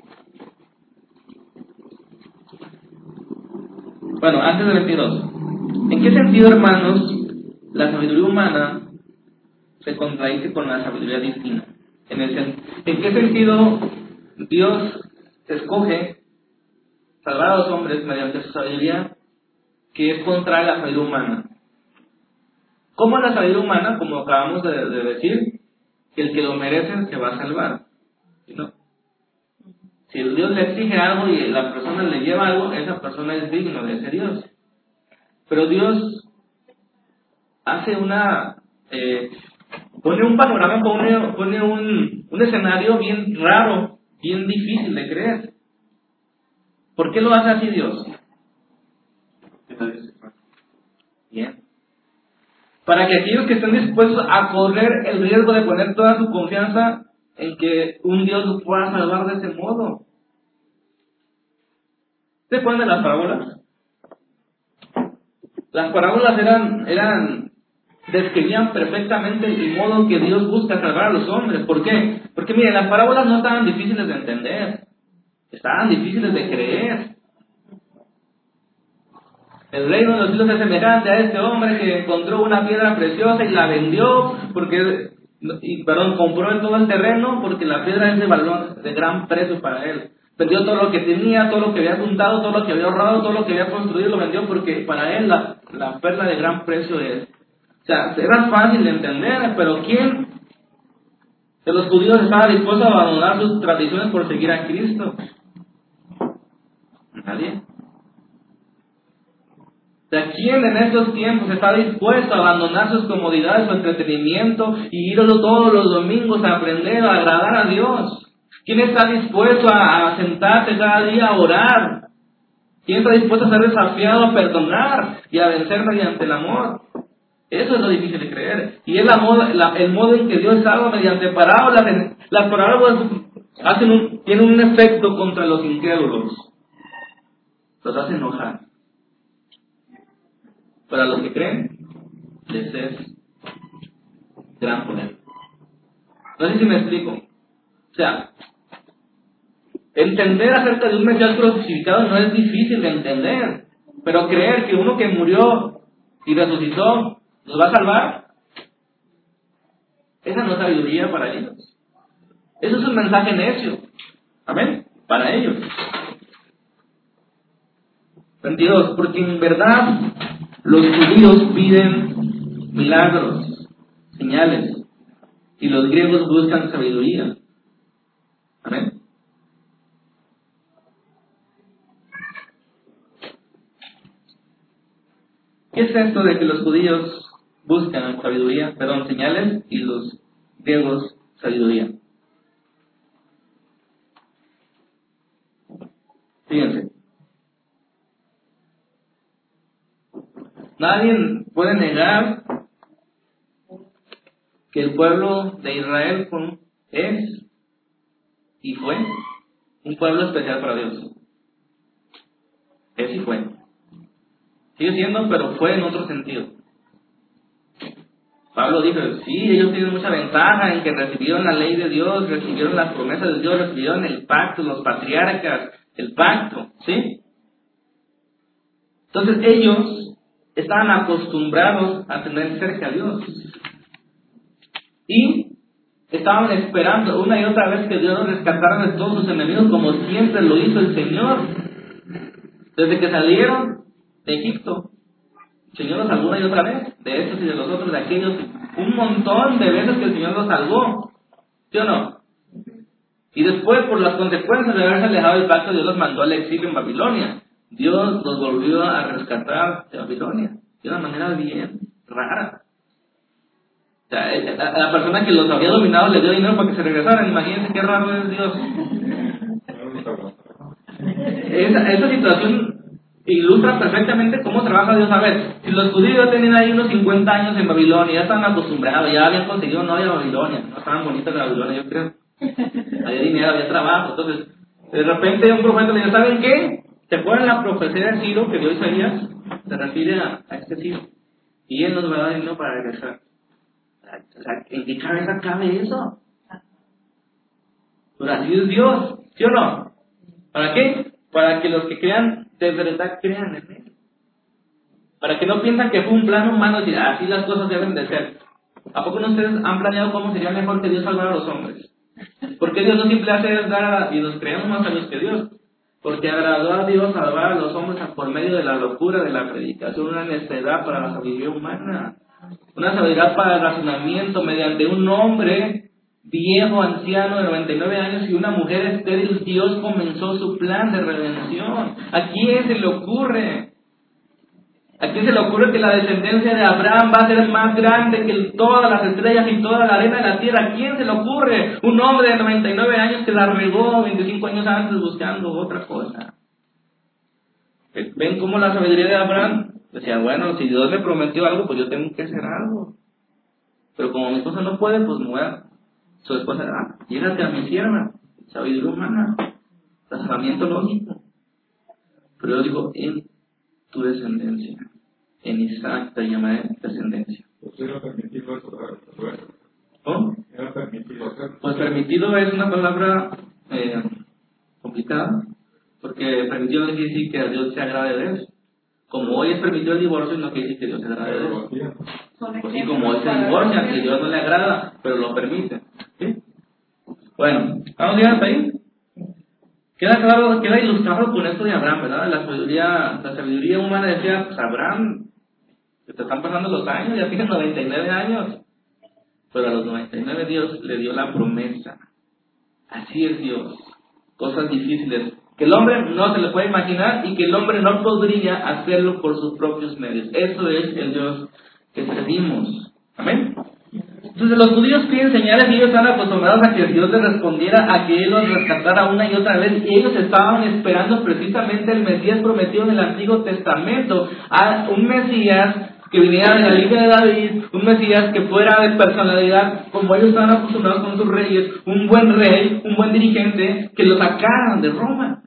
Bueno, antes del 22. ¿En qué sentido, hermanos, la sabiduría humana se contradice con la sabiduría divina? ¿En, ¿En qué sentido Dios escoge salvar a los hombres mediante su sabiduría que es contra la sabiduría humana? ¿Cómo la sabiduría humana, como acabamos de, decir, que el que lo merece se va a salvar? ¿no? Si Dios le exige algo y la persona le lleva algo, esa persona es digno de ese Dios. Pero Dios hace una... Eh, pone un panorama, pone, pone un, un escenario bien raro, bien difícil de creer. ¿Por qué lo hace así Dios? Bien. Para que aquellos que estén dispuestos a correr el riesgo de poner toda su confianza en que un Dios los pueda salvar de ese modo. ¿Se acuerdan de las parábolas? Las parábolas eran, eran, describían perfectamente el modo que Dios busca salvar a los hombres. ¿Por qué? Porque miren, las parábolas no estaban difíciles de entender, estaban difíciles de creer. El reino de los cielos es semejante a este hombre que encontró una piedra preciosa y la vendió porque, perdón, compró todo el terreno porque la piedra es de valor, de gran precio para él. Vendió todo lo que tenía, todo lo que había juntado, todo lo que había ahorrado, todo lo que había construido, lo vendió porque para él la, la perla de gran precio es. O sea, era fácil de entender, pero ¿quién de los judíos estaba dispuesto a abandonar sus tradiciones por seguir a Cristo? Nadie. O sea, ¿quién en estos tiempos está dispuesto a abandonar sus comodidades, su entretenimiento y ir todos los domingos a aprender a agradar a Dios? ¿Quién está dispuesto a, sentarse cada día a orar? ¿Quién está dispuesto a ser desafiado a perdonar y a vencer mediante el amor? Eso es lo difícil de creer. Y es la el modo en que Dios salva mediante parábolas. Las parábolas hacen un, tienen un efecto contra los incrédulos. Los hacen enojar. Para los que creen, les es gran poder. No sé si me explico. O sea, Entender acerca de un Mesías crucificado no es difícil de entender, pero creer que uno que murió y resucitó nos va a salvar, esa no es sabiduría para ellos. Eso es un mensaje necio. Amén. Para ellos. 22. Porque en verdad los judíos piden milagros, señales, y los griegos buscan sabiduría. Amén. ¿Qué es esto de que los judíos buscan sabiduría, perdón, señales y los griegos sabiduría? Fíjense. Nadie puede negar que el pueblo de Israel es y fue un pueblo especial para Dios. Es y fue. Sigue siendo, pero fue en otro sentido. Pablo dijo, sí, ellos tienen mucha ventaja en que recibieron la ley de Dios, recibieron las promesas de Dios, recibieron el pacto, los patriarcas, el pacto, ¿sí? Entonces ellos estaban acostumbrados a tener cerca a Dios. Y estaban esperando una y otra vez que Dios los rescatara de todos sus enemigos, como siempre lo hizo el Señor. Desde que salieron de Egipto, el Señor los salvó una y otra vez, de estos y de los otros, de aquellos, un montón de veces que el Señor los salvó. ¿Sí o no? Y después, por las consecuencias de haberse alejado del pacto, Dios los mandó al exilio en Babilonia. Dios los volvió a rescatar de Babilonia de una manera bien rara. Eh, la persona que los había dominado le dio dinero para que se regresaran. Imagínense qué raro es Dios. Esa, situación ilustra perfectamente cómo trabaja Dios. A ver, si los judíos tenían ahí unos 50 años en Babilonia, ya estaban acostumbrados, ya habían conseguido novia a Babilonia, no estaban bonitas de Babilonia, yo creo. Había dinero, había trabajo. Entonces, de repente un profeta le dice, ¿saben qué? ¿Se acuerdan la profecía de Ciro que dio Isaías? Se refiere a, a este Ciro. Y él nos va a dar dinero para regresar. ¿En qué cabeza cabe eso? Pues así es Dios, ¿sí o no? ¿Para qué? Para que los que crean de verdad crean en Él. Para que no piensan que fue un plan humano y así las cosas deben de ser. ¿A poco no ustedes han planeado cómo sería mejor que Dios salvara a los hombres? Porque Dios no siempre hace dar y nos creemos más a Dios que Dios. Porque agradó a Dios salvar a los hombres por medio de la locura de la predicación, una necesidad para la sabiduría humana una sabiduría para el razonamiento mediante un hombre viejo, anciano de 99 años y una mujer estéril, Dios comenzó su plan de redención. ¿A quién se le ocurre? ¿A quién se le ocurre que la descendencia de Abraham va a ser más grande que todas las estrellas y toda la arena de la tierra? ¿A quién se le ocurre? Un hombre de 99 años que la regó 25 años antes buscando otra cosa. ¿Ven cómo la sabiduría de Abraham Decía, bueno, si Dios me prometió algo, pues yo tengo que hacer algo. Pero como mi esposa no puede, pues muera. Su esposa, ah, llégate a mi sierva, sabiduría humana, razonamiento lógico. Pero yo digo, en tu descendencia, en Isaac te llamaré descendencia. Pues era permitido eso, ¿Cómo? Era permitido Pues permitido es una palabra eh, complicada, porque permitido no quiere decir que a Dios se agrade de eso. Como hoy es permitido el divorcio, no quiere decir que Dios se agrade de eso. Pues sí, como hoy se divorcia, que Dios no le agrada, pero lo permite. ¿Sí? Bueno, ¿vamos bien hasta ahí? Queda claro, queda ilustrado con esto de Abraham, ¿verdad? La sabiduría, la sabiduría humana decía, pues Abraham, te están pasando los años, ya tienes 99 años. Pero a los 99 Dios le dio la promesa. Así es Dios. Cosas difíciles que el hombre no se le puede imaginar y que el hombre no podría hacerlo por sus propios medios. Eso es el Dios que servimos. Amén. Entonces los judíos piden señales y ellos están acostumbrados a que Dios les respondiera, a que Él los rescatara una y otra vez. Ellos estaban esperando precisamente el Mesías prometido en el Antiguo Testamento, un Mesías que viniera de la línea de David, un Mesías que fuera de personalidad, como ellos estaban acostumbrados con sus reyes, un buen rey, un buen dirigente, que lo sacaran de Roma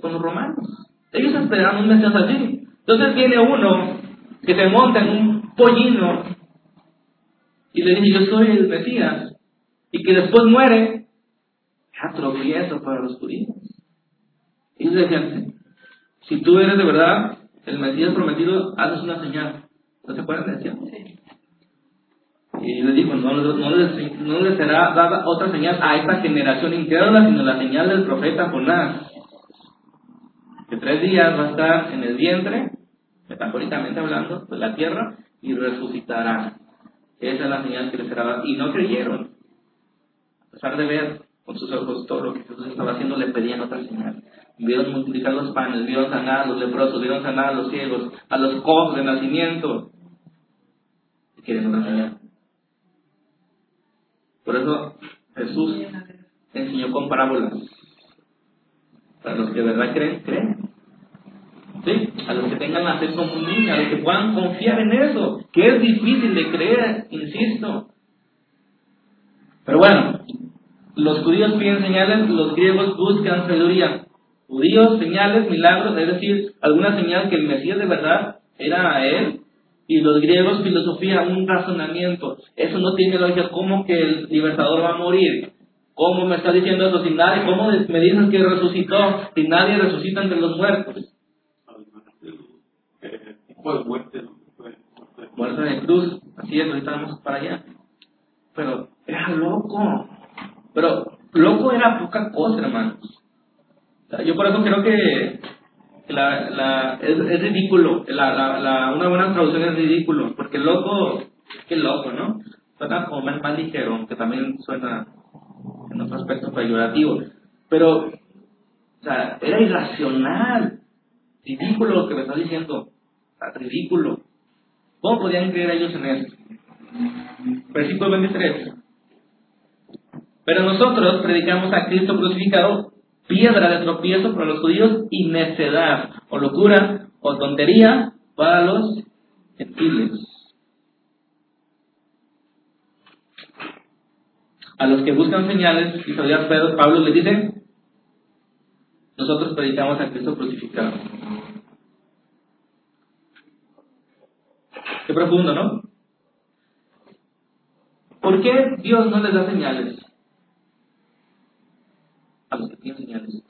con los romanos. Ellos esperaban un Mesías así. Entonces viene uno que se monta en un pollino y le dice, yo soy el Mesías, y que después muere, ya tropiezo para los judíos. Y ellos decían, si tú eres de verdad el Mesías prometido, haces una señal. ¿No se acuerdan? Decían. Y le dijo, no, no, les, no les será dada otra señal a esta generación incrédula, sino la señal del profeta Jonás que tres días va a estar en el vientre, metafóricamente hablando, de la tierra, y resucitará. Esa es la señal que les será Y no creyeron. A pesar de ver con sus ojos todo lo que Jesús estaba haciendo, le pedían otra señal. Vieron multiplicar los panes, vieron sanar a los leprosos, vieron sanar a los ciegos, a los cojos de nacimiento. Y quieren otra señal. Por eso Jesús enseñó con parábolas Para los que de verdad creen, creen. ¿Sí? A los que tengan la fe niño, a los que puedan confiar en eso, que es difícil de creer, insisto. Pero bueno, los judíos piden señales, los griegos buscan sabiduría. Judíos, señales, milagros, es decir, alguna señal que el Mesías de verdad era a él. Y los griegos, filosofía, un razonamiento. Eso no tiene lógica. ¿Cómo que el libertador va a morir? ¿Cómo me está diciendo eso sin nadie? ¿Cómo me dices que resucitó si nadie resucita entre los muertos? Muerte, Muerte de cruz, así es, ahorita vamos para allá. Pero era loco. Pero loco era poca cosa, hermanos. yo por eso creo que la, la, es, es ridículo. La, la, una buena traducción es ridículo. Porque loco, qué loco, ¿no? Suena como más, más ligero, aunque también suena en otro aspecto peyorativo. Pero, o sea, era irracional, ridículo lo que me está diciendo, ridículo. ¿Cómo podían creer ellos en esto? Versículo 23. Pero nosotros predicamos a Cristo crucificado, piedra de tropiezo para los judíos y necedad, o locura, o tontería para los gentiles. a los que buscan señales, y todavía Pablo le dice, nosotros predicamos a Cristo crucificado. Qué profundo, ¿no? ¿Por qué Dios no les da señales? A los que tienen señales.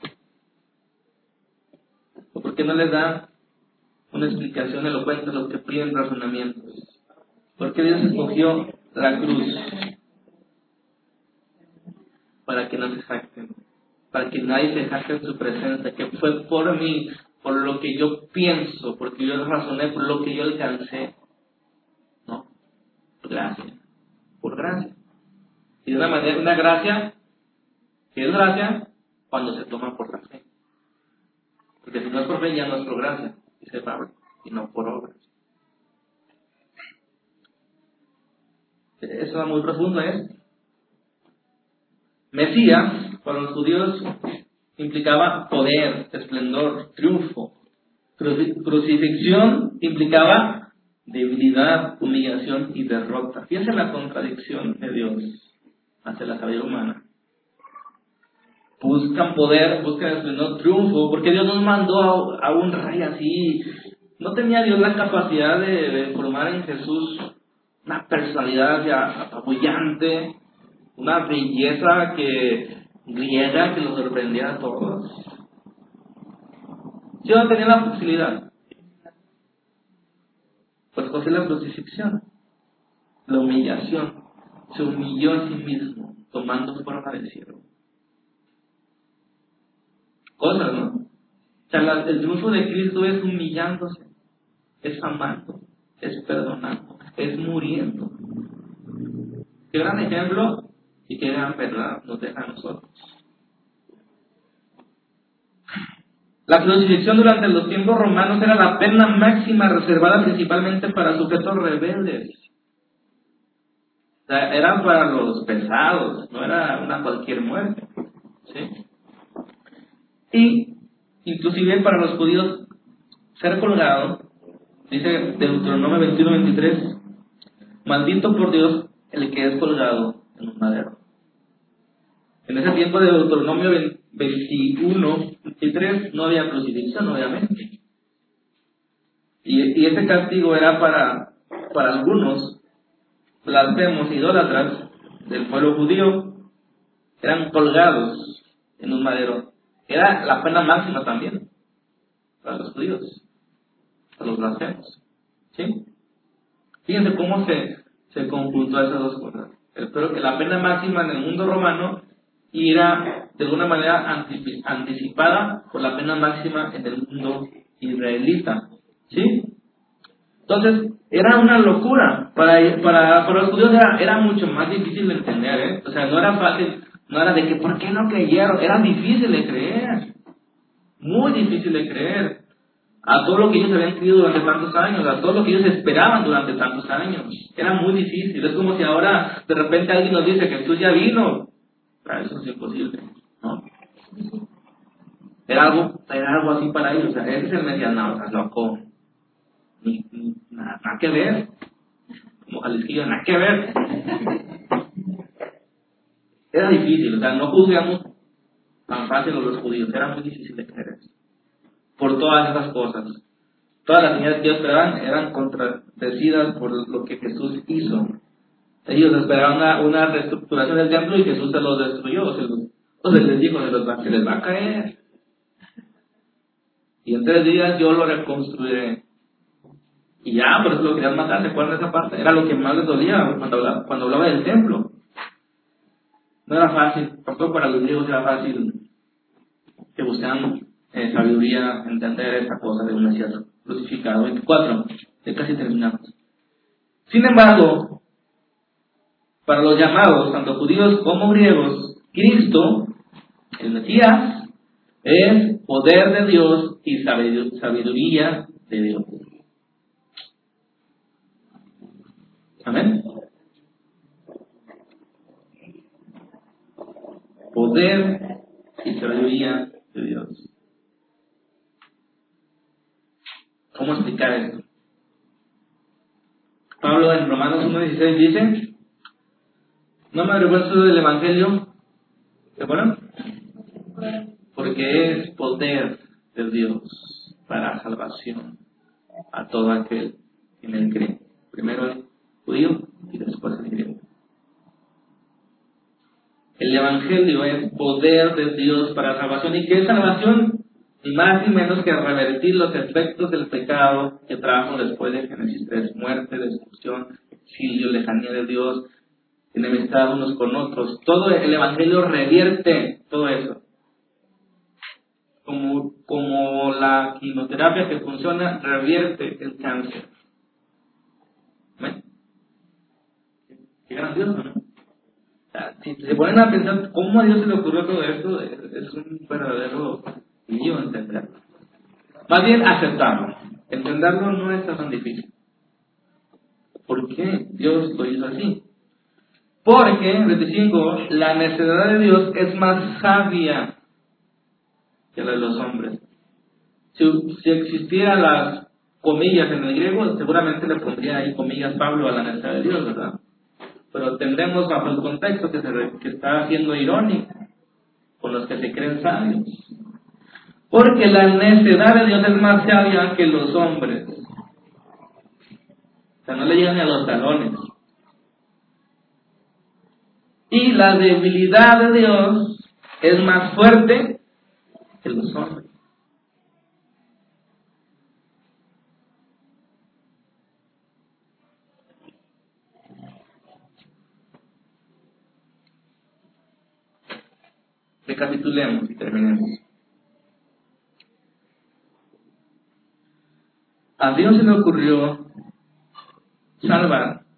¿O por qué no les da una explicación elocuente a los que piden razonamientos? ¿Por qué Dios escogió la cruz? para que no se jacten, para que nadie se jacte en su presencia, que fue por mí, por lo que yo pienso, porque yo razoné, por lo que yo alcancé. Gracia, por gracia. Y de una manera, una gracia, que es gracia cuando se toma por la fe. Porque si no es por fe, ya no es por gracia, dice Pablo, y no por obras. Eso va muy profundo, ¿eh? Mesías, para los judíos, implicaba poder, esplendor, triunfo. Crucifixión implicaba debilidad, humillación y derrota. Fíjense la contradicción de Dios hacia la sabiduría humana. Buscan poder, buscan esplendor, triunfo, porque Dios nos mandó a, un rey así. No tenía Dios la capacidad de, formar en Jesús una personalidad ya apabullante, una belleza que griega que nos sorprendía a todos. Yo no tenía la facilidad. Pues cogió la crucifixión, la humillación, se humilló a sí mismo, tomando forma de cielo. Cosas, ¿no? O sea, el triunfo de Cristo es humillándose, es amando, es perdonando, es muriendo. Qué gran ejemplo y que gran verdad nos deja a nosotros. La crucifixión durante los tiempos romanos era la pena máxima reservada principalmente para sujetos rebeldes. O sea, era para los pesados, no era una cualquier muerte. ¿sí? Y inclusive para los judíos ser colgado, dice Deuteronomio 21-23, maldito por Dios el que es colgado en un madero. En ese tiempo de Deuteronomio 21, 23, no había crucifixión, obviamente. Y, ese castigo era para, para algunos blasfemos idólatras del pueblo judío, eran colgados en un madero. Era la pena máxima también para los judíos, para los blasfemos. ¿Sí? Fíjense cómo se, se conjuntó esas dos cosas. Espero que la pena máxima en el mundo romano y era de alguna manera anticipada por la pena máxima en el mundo israelita. ¿Sí? Entonces, era una locura. Para, para, para los judíos era, era, mucho más difícil de entender, ¿eh? O sea, no era fácil, no era de que, ¿por qué no creyeron? Era difícil de creer. Muy difícil de creer. A todo lo que ellos habían creído durante tantos años, a todo lo que ellos esperaban durante tantos años. Era muy difícil. Es como si ahora de repente alguien nos dice que Jesús ya vino. Eso es imposible, ¿no? Era algo, era algo así para ellos. O sea, ese es el Mesías, no, estás loco. Ni, nada, nada que ver. Como Jalisquillo, nada que ver. Era difícil, o sea, no juzgamos tan fácil a los judíos, era muy difícil de creer. Por todas esas cosas. Todas las señales que ellos esperaban eran contradecidas por lo que Jesús hizo. Ellos esperaban una, una reestructuración del templo y Jesús se los destruyó. Se los, se les dijo, se, los va, les va a caer. Y en tres días yo lo reconstruiré. Y ya, por eso lo querían matar, ¿se acuerdan de esa parte? Era lo que más les dolía cuando hablaba, cuando hablaba del templo. No era fácil, tampoco para los griegos era fácil que buscaban eh, sabiduría, entender esa cosa de un Mesías crucificado. 24, ya casi terminamos. Sin embargo, para los llamados, tanto judíos como griegos, Cristo, el Mesías, es poder de Dios y sabidu- sabiduría de Dios. Amén. Poder y sabiduría de Dios. ¿Cómo explicar esto? Pablo en Romanos 1.16 dice, no me avergüenzo del Evangelio, ¿de acuerdo? Porque es poder de Dios para salvación a todo aquel que en cree. Primero el judío y después el griego. El Evangelio es poder de Dios para salvación. ¿Y qué es salvación? Más ni menos que revertir los efectos del pecado que trajo después de Génesis 3. Muerte, destrucción, exilio, lejanía de Dios, enemistad unos con otros. Todo el Evangelio revierte todo eso. Como, como la quimioterapia que funciona, revierte el cáncer. ¿Ven? Qué grandioso, ¿no? Si se ponen a pensar cómo a Dios se le ocurrió todo esto, es, es un verdadero lío entenderlo. Más bien aceptarlo. Entenderlo no es tan difícil. ¿Por qué Dios lo hizo así? Porque, 25, la necedad de Dios es más sabia que la de los hombres. Si, si existieran las comillas en el griego, seguramente le pondría ahí comillas Pablo a la necedad de Dios, ¿verdad? Pero entendemos bajo el contexto que, se que está siendo irónico con los que se creen sabios. Porque la necedad de Dios es más sabia que los hombres. O sea, no le llegan a los talones. Y la debilidad de Dios es más fuerte que los hombres. Recapitulemos y terminemos. A Dios se le ocurrió salvar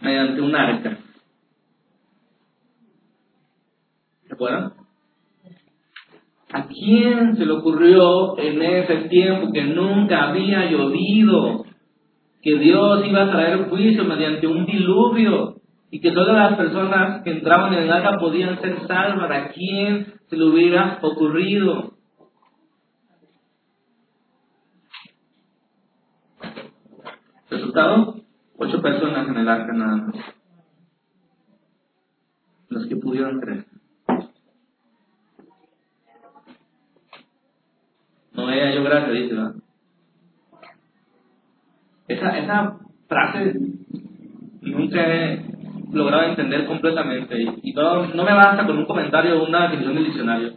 mediante un arca. ¿Se acuerdan? ¿A quién se le ocurrió en ese tiempo que nunca había llovido? Que Dios iba a traer juicio mediante un diluvio y que todas las personas que entraban en el arca podían ser salvas. ¿A quién se le hubiera ocurrido? Resultado, ocho personas en el arca nada más. Los que pudieron creer. Noé halló gracia, dice. Esa, esa frase nunca he logrado entender completamente y, no, no me basta con un comentario o una definición del diccionario.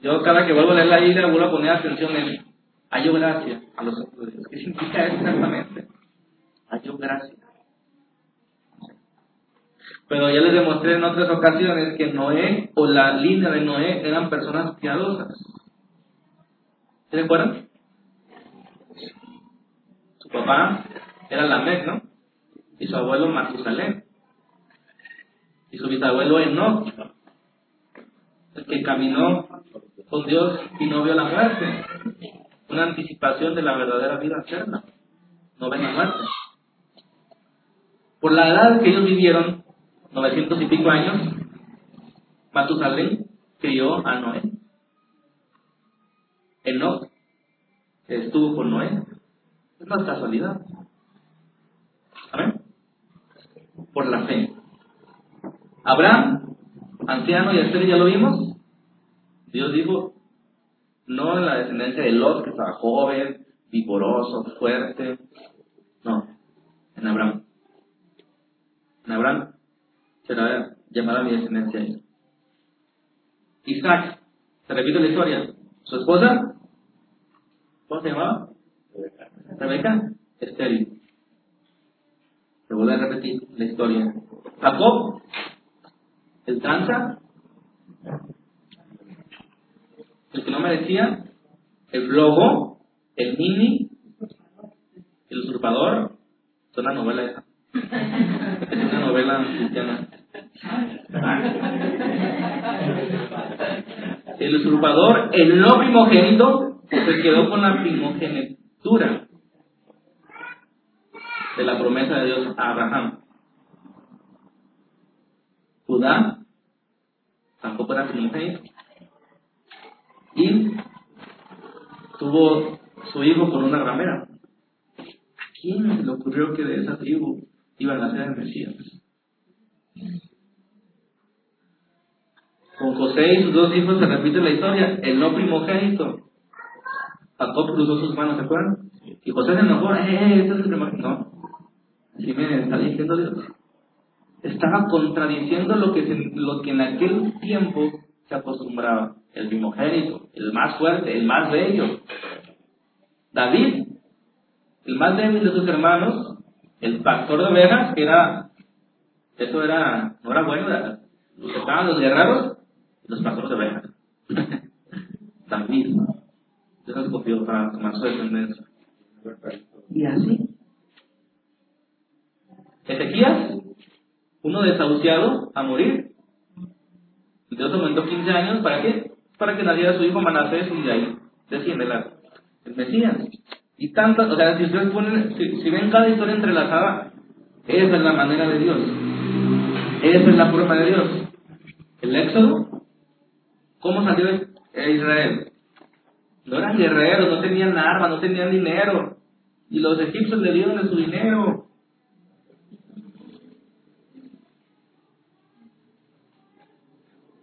Yo cada que vuelvo a leer la Biblia vuelvo a poner atención en halló gracia a los Dios. ¿Qué significa eso exactamente? Halló gracia. Pero ya les demostré en otras ocasiones que Noé o la línea de Noé eran personas piadosas. ¿Se recuerdan? Su papá era Lamec, ¿no? Y su abuelo Matusalén. Y su bisabuelo Enoch. El que caminó con Dios y no vio la muerte. Una anticipación de la verdadera vida eterna. No ven la muerte. Por la edad que ellos vivieron, 900 y pico años, Matusalén, crió a Noé. Enoch estuvo con Noé. No es casualidad. Amén. Por la fe. Abraham, anciano y estéril, ya lo vimos. Dios dijo, no en la descendencia de Lot, que estaba joven, vigoroso, fuerte. No, en Abraham. En Abraham será llamada mi descendencia. Isaac, te repito la historia. Su esposa, ¿cómo se llamaba? Rebeca, estéril. Te voy a repetir la historia. Jacob, el tranza, el que no merecía, el flojo, el mini, el usurpador, es una novela esa. Es una novela cristiana. El usurpador, el no primogénito, se quedó con la primogenitura de la promesa de Dios a Abraham. Judá tampoco era primogénito. Y tuvo su hijo con una ramera. ¿A quién le ocurrió que de esa tribu iban a ser el Mesías? Con José y sus dos hijos se repite la historia. El no primogénito. Jacob cruzó sus manos, ¿se acuerdan? Y José se enojó. ¡Eh, este es el primogénito! No. Así me está diciendo Dios. Estaba contradiciendo lo que, lo que en aquel tiempo se acostumbraba. El primogénito, el más fuerte, el más bello. David, el más débil de sus hermanos, el pastor de ovejas, que era, eso era, no era bueno, estaban los guerreros los pastores de ovejas. (laughs) David, Dios escogió para tomar su descendencia. Y así. Ezequías, uno desahuciado a morir. Dios aumentó 15 años, ¿para qué? Para que naciera su hijo Manasés y de ahí desciende la, el Mesías. Y tantas, o sea, si ustedes ponen, si, si ven cada historia entrelazada, esa es la manera de Dios. Esa es la forma de Dios. El Éxodo, ¿cómo salió Israel? No eran guerreros, no tenían armas, no tenían dinero. Y los egipcios le dieron de su dinero.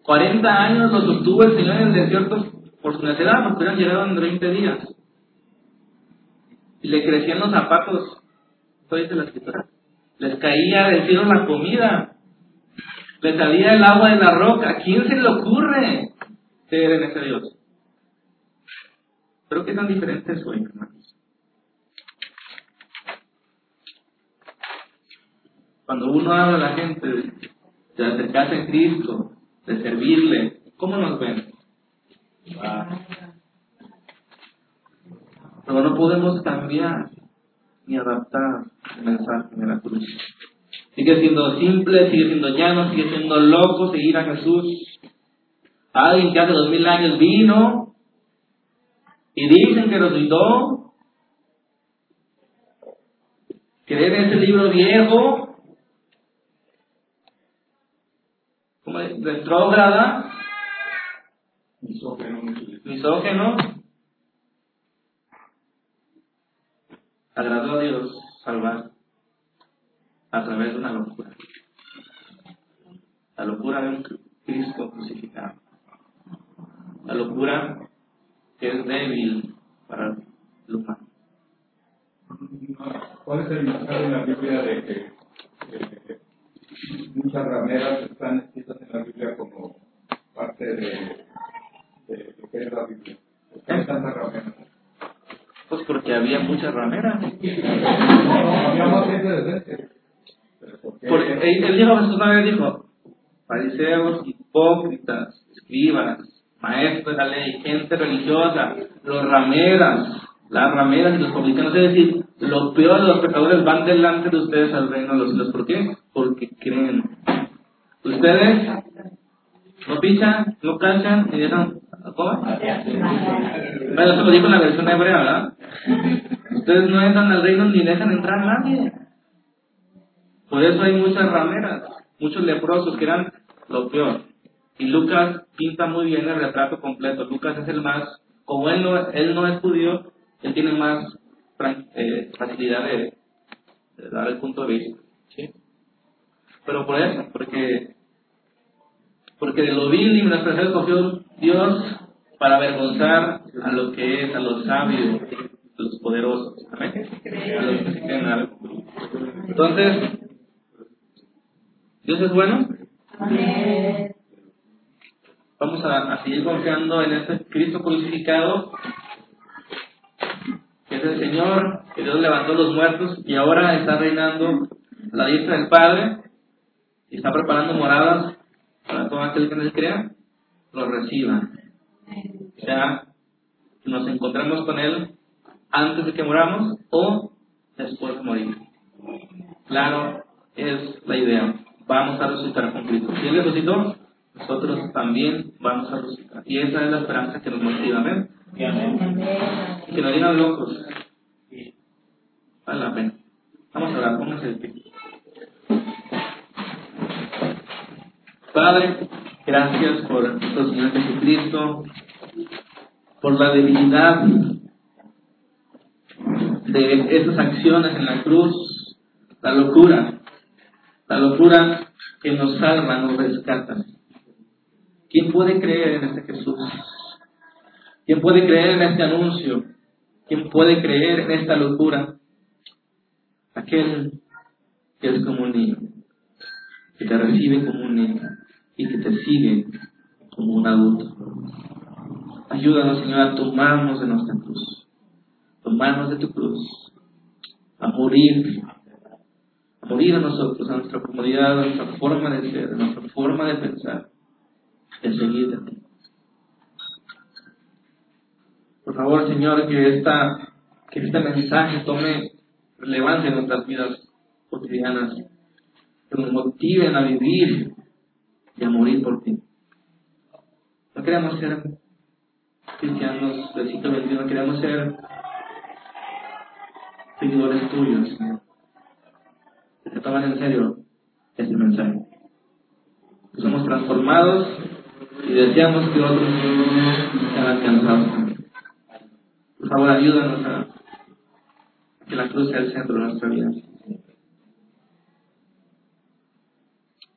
Cuarenta años los sostuvo el Señor en el desierto por su necesidad, porque hubieran llegado en 20 días. Y le crecían los zapatos. Esto dice la escritura. Les caía del cielo la comida. Les salía el agua de la roca. ¿A quién se le ocurre creer en ese Dios? Pero qué tan diferente es hoy, hermanos. Cuando uno habla a la gente de acercarse a Cristo, de servirle, ¿cómo nos ven? Pero no podemos cambiar ni adaptar el mensaje de la cruz. Sigue siendo simple, sigue siendo llano, sigue siendo loco seguir a Jesús. Alguien que hace dos mil años vino y dicen que resucitó. Creer en ese libro viejo, como retrógrada, Misógeno, misógeno, agradó a Dios salvar a través de una locura. La locura de un Cristo crucificado. La locura que es débil para el humano. ¿Cuál es el mensaje en la Biblia de que, muchas rameras están escritas en la Biblia como parte de, de lo que es la Biblia? ¿Por qué hay tantas rameras? Pues porque había muchas rameras. No, había más gente. Porque él, él dijo, Jesús una vez dijo, fariseos, hipócritas, escribas, maestros de la ley, gente religiosa, los rameras, las rameras y los publicanos, es decir, lo peor de los pecadores van delante de ustedes al reino de los cielos. ¿Por qué? Porque creen. Ustedes no pichan, no cachan, ni dejan. ¿Cómo? Bueno, eso lo dijo en la versión hebrea, ¿verdad? Ustedes no entran al reino ni dejan entrar a nadie. Por eso hay muchas rameras, muchos leprosos que eran lo peor. Y Lucas pinta muy bien el retrato completo. Lucas es el más, como él no, él no es judío, él tiene más eh, facilidad de, dar el punto de vista. ¿sí? Pero por eso, porque, porque de lo vil y menospreciado escogió Dios para avergonzar a lo que es, a los sabios, a los poderosos. A los que se creen algo. Entonces, ¿Dios es bueno? Vamos a, seguir confiando en este Cristo crucificado, que es el Señor, que Dios levantó los muertos y ahora está reinando a la diestra del Padre y está preparando moradas para todo aquel que nos crea, lo reciba. O sea, nos encontremos con Él antes de que moramos o después de morir. Claro, es la idea vamos a resucitar con Cristo. Si Él resucitó, nosotros también vamos a resucitar. Y esa es la esperanza que nos motiva. Amén. Que nos digan locos. Vale la pena. Vamos a orar, pónganse de pie. Padre, gracias por nuestro Señor Jesucristo, por la debilidad de esas acciones en la cruz, la locura la locura que nos salva, nos rescata. ¿Quién puede creer en este Jesús? ¿Quién puede creer en este anuncio? ¿Quién puede creer en esta locura? Aquel que es como un niño, que te recibe como un niño y que te sigue como un adulto. Ayúdanos, Señor, a tomarnos de nuestra cruz, tomarnos de tu cruz, a morir morir a nosotros, a nuestra comodidad, a nuestra forma de ser, a nuestra forma de pensar, de seguir ti. Por favor, Señor, que, esta, que este mensaje tome relevancia en nuestras vidas cotidianas, que nos motiven a vivir y a morir por ti. No queremos ser cristianos del siglo XXI, queremos ser seguidores tuyos, Señor que toman en serio este mensaje. somos transformados y deseamos que otros sean alcanzados. Por favor, ayúdanos a que la cruz sea el centro de nuestra vida.